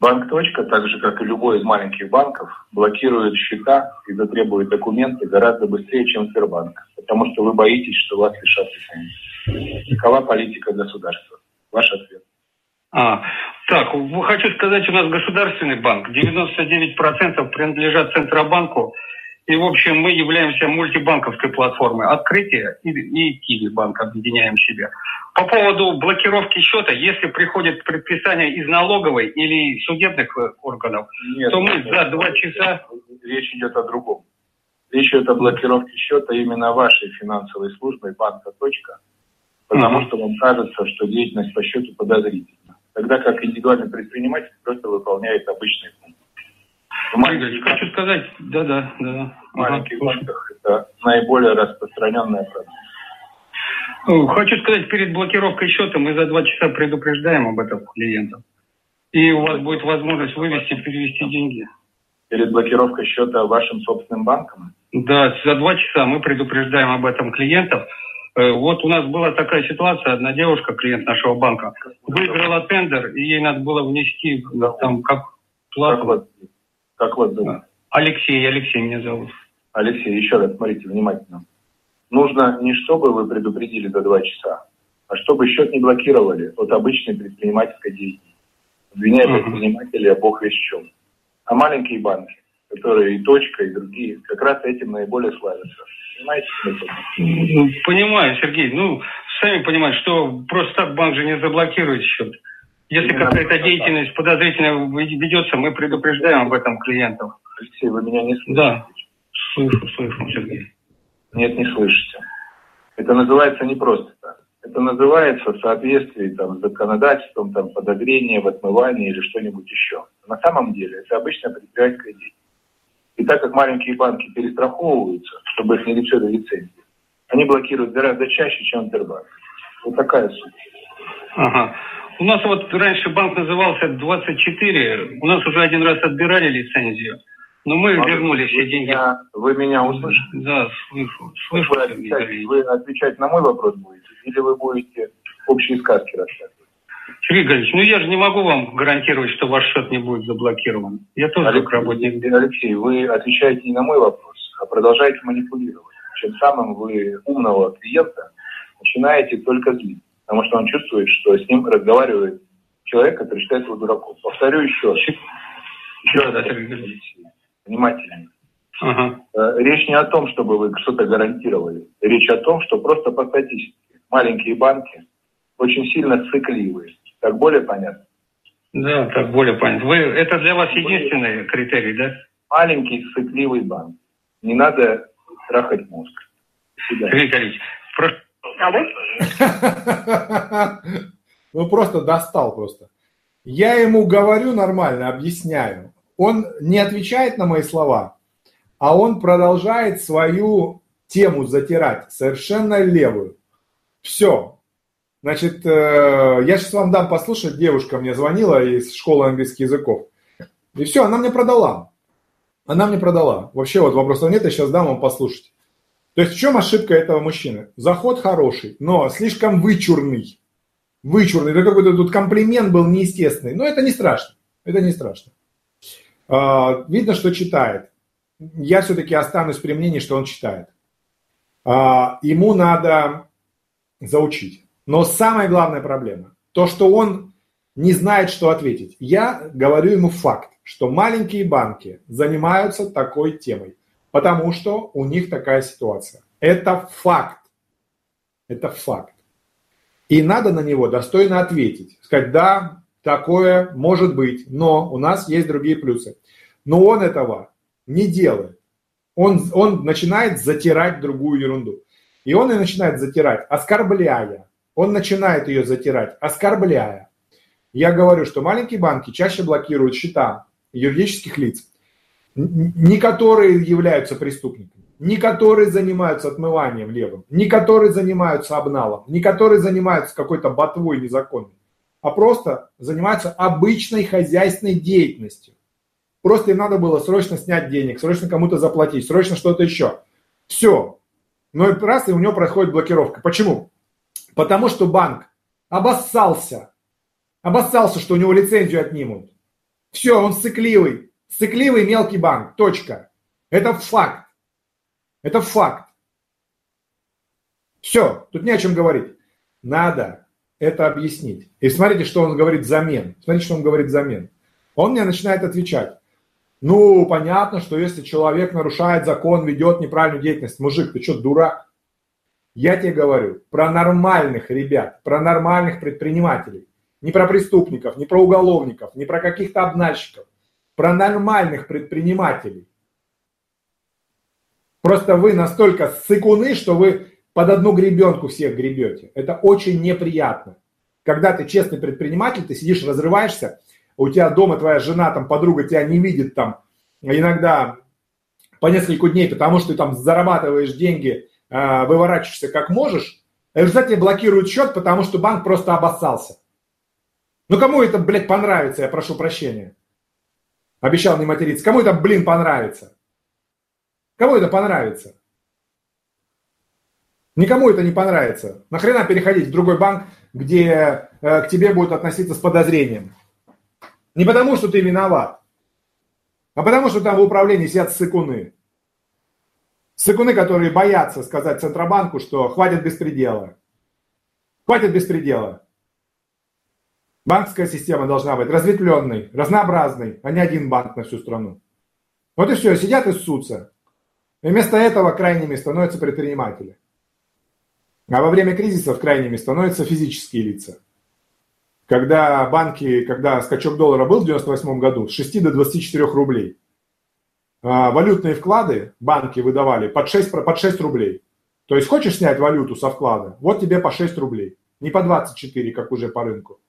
Банк «Точка», так же, как и любой из маленьких банков, блокирует счета и затребует документы гораздо быстрее, чем Сбербанк, потому что вы боитесь, что вас лишат лицензии. Такова политика государства. Ваш ответ. А, так, хочу сказать, у нас государственный банк. 99% принадлежат Центробанку. И, в общем, мы являемся мультибанковской платформой открытия и, и Киви банк объединяем себя. По поводу блокировки счета, если приходит предписание из налоговой или судебных э, органов, Нет, то мы нет, за два часа... Речь идет о другом. Речь идет о блокировке счета именно вашей финансовой службой банка «Точка», потому что вам кажется, что деятельность по счету подозрительна. Тогда как индивидуальный предприниматель просто выполняет обычные функции. В маленьких, Хочу сказать, да-да, да. в маленьких банках это наиболее распространенная проблема. Хочу сказать, перед блокировкой счета мы за два часа предупреждаем об этом клиента. И у вас будет возможность вывести перевести деньги. Перед блокировкой счета вашим собственным банком Да, за два часа мы предупреждаем об этом клиентов. Э, Вот у нас была такая ситуация, одна девушка, клиент нашего банка, выиграла тендер, и ей надо было внести там как плату. Как вас зовут? Алексей, Алексей меня зовут. Алексей, еще раз смотрите внимательно. Нужно не чтобы вы предупредили за два часа, а чтобы счет не блокировали от обычной предпринимательской деятельности. Обвиняя предпринимателя, бог весь в чем. А маленькие банки, которые и точка, и другие, как раз этим наиболее славятся. Понимаете? Ну, Понимаю, Сергей. Ну, сами понимаете, что просто так банк же не заблокирует счет. Если какая-то деятельность подозрительная ведется, мы предупреждаем об этом клиентов. Алексей, вы меня не слышите? Да, слышу, слышу, Сергей. Нет, не слышите. Это называется не просто так. Это называется в соответствии там, с законодательством, там, подозрение в отмывании или что-нибудь еще. На самом деле это обычная предпринимательская деятельность. И так как маленькие банки перестраховываются, чтобы их не лишили лицензии, они блокируют гораздо чаще, чем Сбербанк. Вот такая суть. Ага. У нас вот раньше банк назывался 24. У нас уже один раз отбирали лицензию. Но мы Может, вернули все деньги. Меня, вы меня услышите? Да, слышу. Слышу, Вы отвечать, вы отвечать на мой вопрос будете? Или вы будете общие сказки рассказывать? Григорьевич, ну я же не могу вам гарантировать, что ваш счет не будет заблокирован. Я тоже как работник. Алексей, вы отвечаете не на мой вопрос, а продолжаете манипулировать. Тем самым вы умного клиента начинаете только злить. Потому что он чувствует, что с ним разговаривает человек, который считает его дураком. Повторю еще раз. Еще раз, Алексей, внимательнее. Ага. Э, Речь не о том, чтобы вы что-то гарантировали. Речь о том, что просто по статистике маленькие банки очень сильно цикливые. Так более понятно? Да, так более понятно. Вы, это для вас единственный критерий, да? Маленький цикливый банк. Не надо трахать мозг. Сергей Григорьевич, прош- Ну просто достал просто. Я ему говорю нормально, объясняю. Он не отвечает на мои слова, а он продолжает свою тему затирать, совершенно левую. Все. Значит, э, я сейчас вам дам послушать, девушка мне звонила из школы английских языков. И все, она мне продала. Она мне продала. Вообще вот вопросов нет, я сейчас дам вам послушать. То есть в чем ошибка этого мужчины? Заход хороший, но слишком вычурный. Вычурный. Это какой-то тут комплимент был неестественный. Но это не страшно. Это не страшно. А, Видно, что читает. Я все-таки останусь при мнении, что он читает. А, Ему надо заучить. Но самая главная проблема, то, что он не знает, что ответить. Я говорю ему факт, что маленькие банки занимаются такой темой, потому что у них такая ситуация. Это факт. Это факт. И надо на него достойно ответить. Сказать, да, такое может быть, но у нас есть другие плюсы. Но он этого не делает. Он, он начинает затирать другую ерунду. И он ее начинает затирать, оскорбляя. Он начинает ее затирать, оскорбляя. Я говорю, что маленькие банки чаще блокируют счета юридических лиц, не которые являются преступниками, не которые занимаются отмыванием левым, не которые занимаются обналом, не которые занимаются какой-то ботвой незаконной, а просто занимаются обычной хозяйственной деятельностью. Просто им надо было срочно снять денег, срочно кому-то заплатить, срочно что-то еще. Все. Но раз, и у него происходит блокировка. Почему? Потому что банк обоссался. Обоссался, что у него лицензию отнимут. Все, он сыкливый. Сыкливый мелкий банк. Точка. Это факт. Это факт. Все, тут не о чем говорить. Надо это объяснить. И смотрите, что он говорит взамен. Смотрите, что он говорит взамен. Он мне начинает отвечать. Ну, понятно, что если человек нарушает закон, ведет неправильную деятельность, мужик, ты что, дурак? Я тебе говорю про нормальных ребят, про нормальных предпринимателей. Не про преступников, не про уголовников, не про каких-то обнальщиков. Про нормальных предпринимателей. Просто вы настолько сыкуны, что вы под одну гребенку всех гребете. Это очень неприятно. Когда ты честный предприниматель, ты сидишь, разрываешься, у тебя дома твоя жена, там, подруга тебя не видит там иногда по несколько дней, потому что ты там зарабатываешь деньги, выворачиваешься как можешь, в результате блокируют счет, потому что банк просто обоссался. Ну кому это, блядь, понравится, я прошу прощения. Обещал не материться. Кому это, блин, понравится? Кому это понравится? Никому это не понравится. Нахрена переходить в другой банк, где э, к тебе будут относиться с подозрением? Не потому, что ты виноват, а потому, что там в управлении сидят сыкуны. Сыкуны, которые боятся сказать Центробанку, что хватит беспредела. Хватит беспредела. Банковская система должна быть разветвленной, разнообразной, а не один банк на всю страну. Вот и все, сидят и ссутся. И вместо этого крайними становятся предприниматели. А во время кризисов крайними становятся физические лица когда банки, когда скачок доллара был в 98 году, с 6 до 24 рублей, валютные вклады банки выдавали под 6, под 6 рублей. То есть хочешь снять валюту со вклада, вот тебе по 6 рублей, не по 24, как уже по рынку.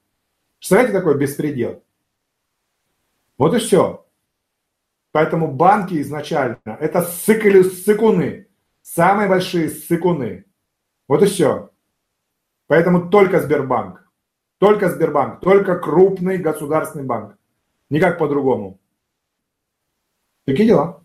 Представляете, такой беспредел? Вот и все. Поэтому банки изначально это сыкали сыкуны, самые большие сыкуны. Вот и все. Поэтому только Сбербанк. Только Сбербанк, только крупный государственный банк. Никак по-другому. Такие дела.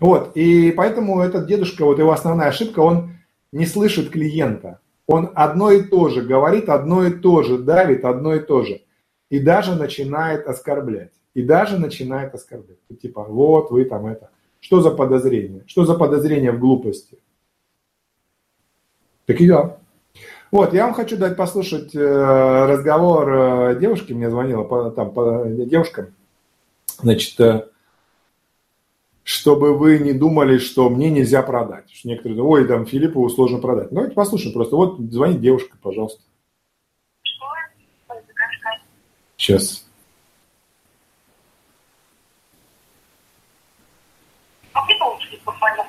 Вот, и поэтому этот дедушка, вот его основная ошибка, он не слышит клиента. Он одно и то же говорит, одно и то же давит, одно и то же. И даже начинает оскорблять. И даже начинает оскорблять. Типа, вот вы там это. Что за подозрение? Что за подозрение в глупости? Такие дела. Вот, я вам хочу дать послушать э, разговор э, девушки, мне звонила там девушка, значит, э, чтобы вы не думали, что мне нельзя продать. Некоторые думают, ой, там Филиппову сложно продать. Давайте послушаем просто. Вот звонит девушка, пожалуйста. Сейчас. Посмотреть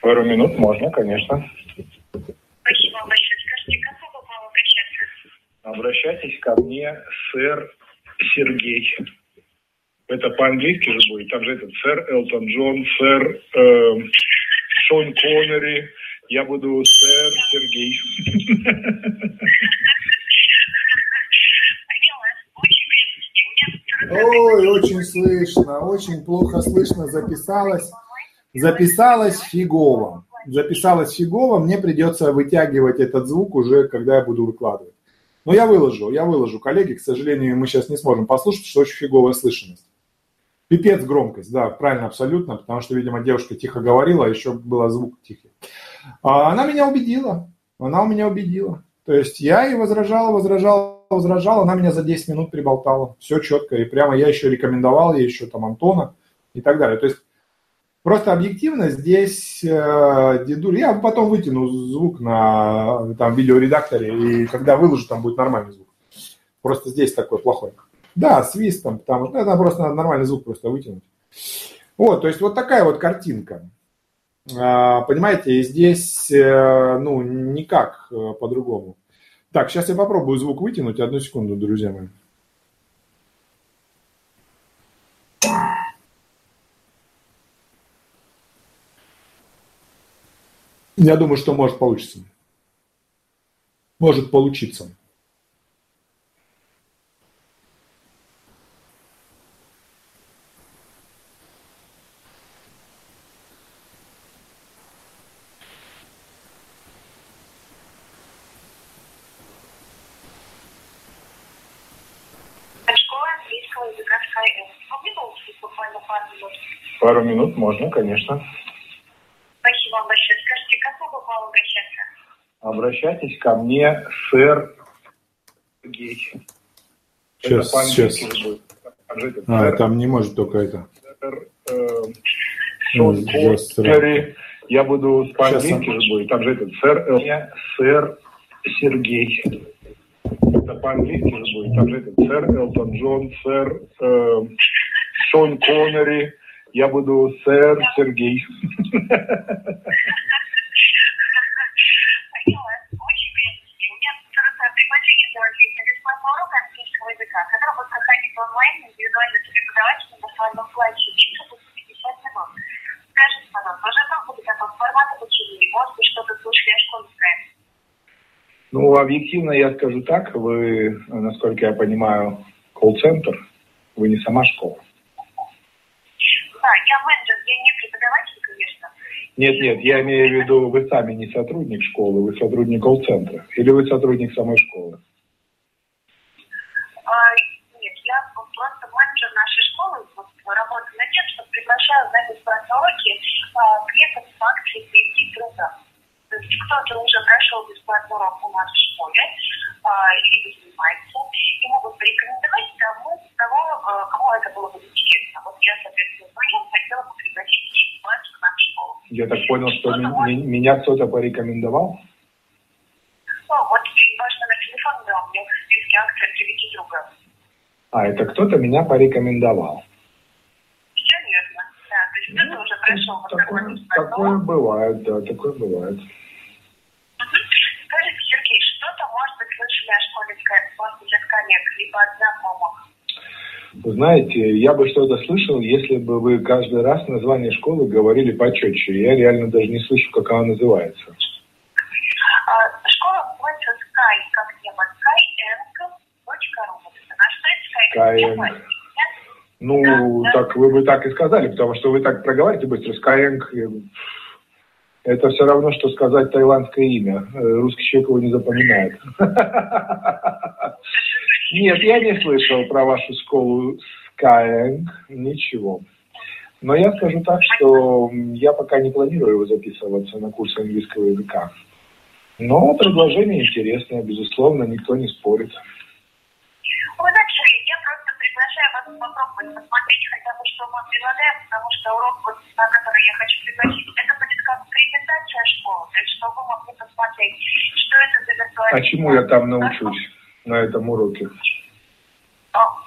Пару минут можно, конечно. Вам обращаться? Обращайтесь ко мне, сэр Сергей. Это по-английски же будет. Там же этот сэр Элтон Джон, сэр э, Шон Коннери. Я буду сэр Сергей. Ой, очень слышно, очень плохо слышно, записалось. Записалось фигово. Записалось фигово, мне придется вытягивать этот звук уже, когда я буду выкладывать. Но я выложу, я выложу, коллеги, к сожалению, мы сейчас не сможем послушать, что очень фиговая слышимость. Пипец громкость, да, правильно, абсолютно, потому что, видимо, девушка тихо говорила, а еще был звук тихий. А она меня убедила, она у меня убедила. То есть я и возражал, возражал, возражал, она меня за 10 минут приболтала. Все четко. И прямо я еще рекомендовал ей еще там Антона и так далее. То есть просто объективно здесь э, дедуль... Я потом вытяну звук на там видеоредакторе, и когда выложу, там будет нормальный звук. Просто здесь такой плохой. Да, свистом, потому что это просто надо нормальный звук просто вытянуть. Вот, то есть вот такая вот картинка. А, понимаете, и здесь, э, ну, никак э, по-другому. Так, сейчас я попробую звук вытянуть. Одну секунду, друзья мои. Я думаю, что может получиться. Может получиться. Пару минут можно, конечно. Спасибо вам большое. Скажите, как могу к вам обращаться? Обращайтесь ко мне, сэр Сергей. Сейчас, сейчас. А, сэр, там не может только это. сэр, э, Ну, здравствуйте. Коннери. Я буду Сейчас, по-английски же будет. Там же этот сэр, э, сэр Сергей. Это по-английски же будет. Там же этот сэр Элтон Джон, сэр э, Шон Коннери. Я буду сэр Сергей. сделать бесплатный урок английского языка, который будет проходить онлайн индивидуально с преподавателем на своем платье. Будет 50 минут. Скажите, пожалуйста, уже как будет такой формат обучения? Может быть, что-то слышали о школе? Ну, объективно я скажу так. Вы, насколько я понимаю, колл-центр. Вы не сама школа. Да, я менеджер, я не преподаватель, конечно. Нет, нет, я имею в виду, вы сами не сотрудник школы, вы сотрудник колл-центра. Или вы сотрудник самой школы. А, нет, я просто менеджер нашей школы, вот, работаю над тем, что приглашаю на бесплатные уроки а, клиентов с акцией «Прийти труда». То есть кто-то уже прошел бесплатный урок у нас в школе, а, или занимается, и могут порекомендовать тому, того, а, кому это было бы интересно. Вот я, соответственно, звоню, хотела бы пригласить вас к нам в школу. Я так понял, что ми- ми- меня кто-то порекомендовал. Ну, вот ваш номер телефона, да, у меня акций «Приведи друга». А, это кто-то меня порекомендовал. Все верно. Да, то есть кто-то уже прошел вот такой бесплатный Такое бывает, да, такое бывает. Скажите, Сергей, что-то, может быть, слышали о школе от коллег, либо от знакомых? Знаете, я бы что-то слышал, если бы вы каждый раз название школы говорили почетче. Я реально даже не слышу, как она называется. А, школа называется Sky, как небо, skyeng.ru. Вот это наш сайт Sky. Skyeng. Ну, так вы бы так и сказали, потому что вы так проговариваете быстро. Skyeng. э, Это все равно, что сказать таиландское имя. Э, Русский человек его не запоминает. Нет, я не слышал про вашу школу Skyeng. Ничего. Но я скажу так, что я пока не планирую записываться на курс английского языка. Но предложение интересное, безусловно, никто не спорит. Вы знаете, приглашаю вас попробовать посмотреть хотя бы, что мы предлагаем, потому что урок, вот, на который я хочу пригласить, это будет как презентация школы, то есть чтобы вы могли посмотреть, что это за виртуальный А чему я там научусь на этом уроке? Ну,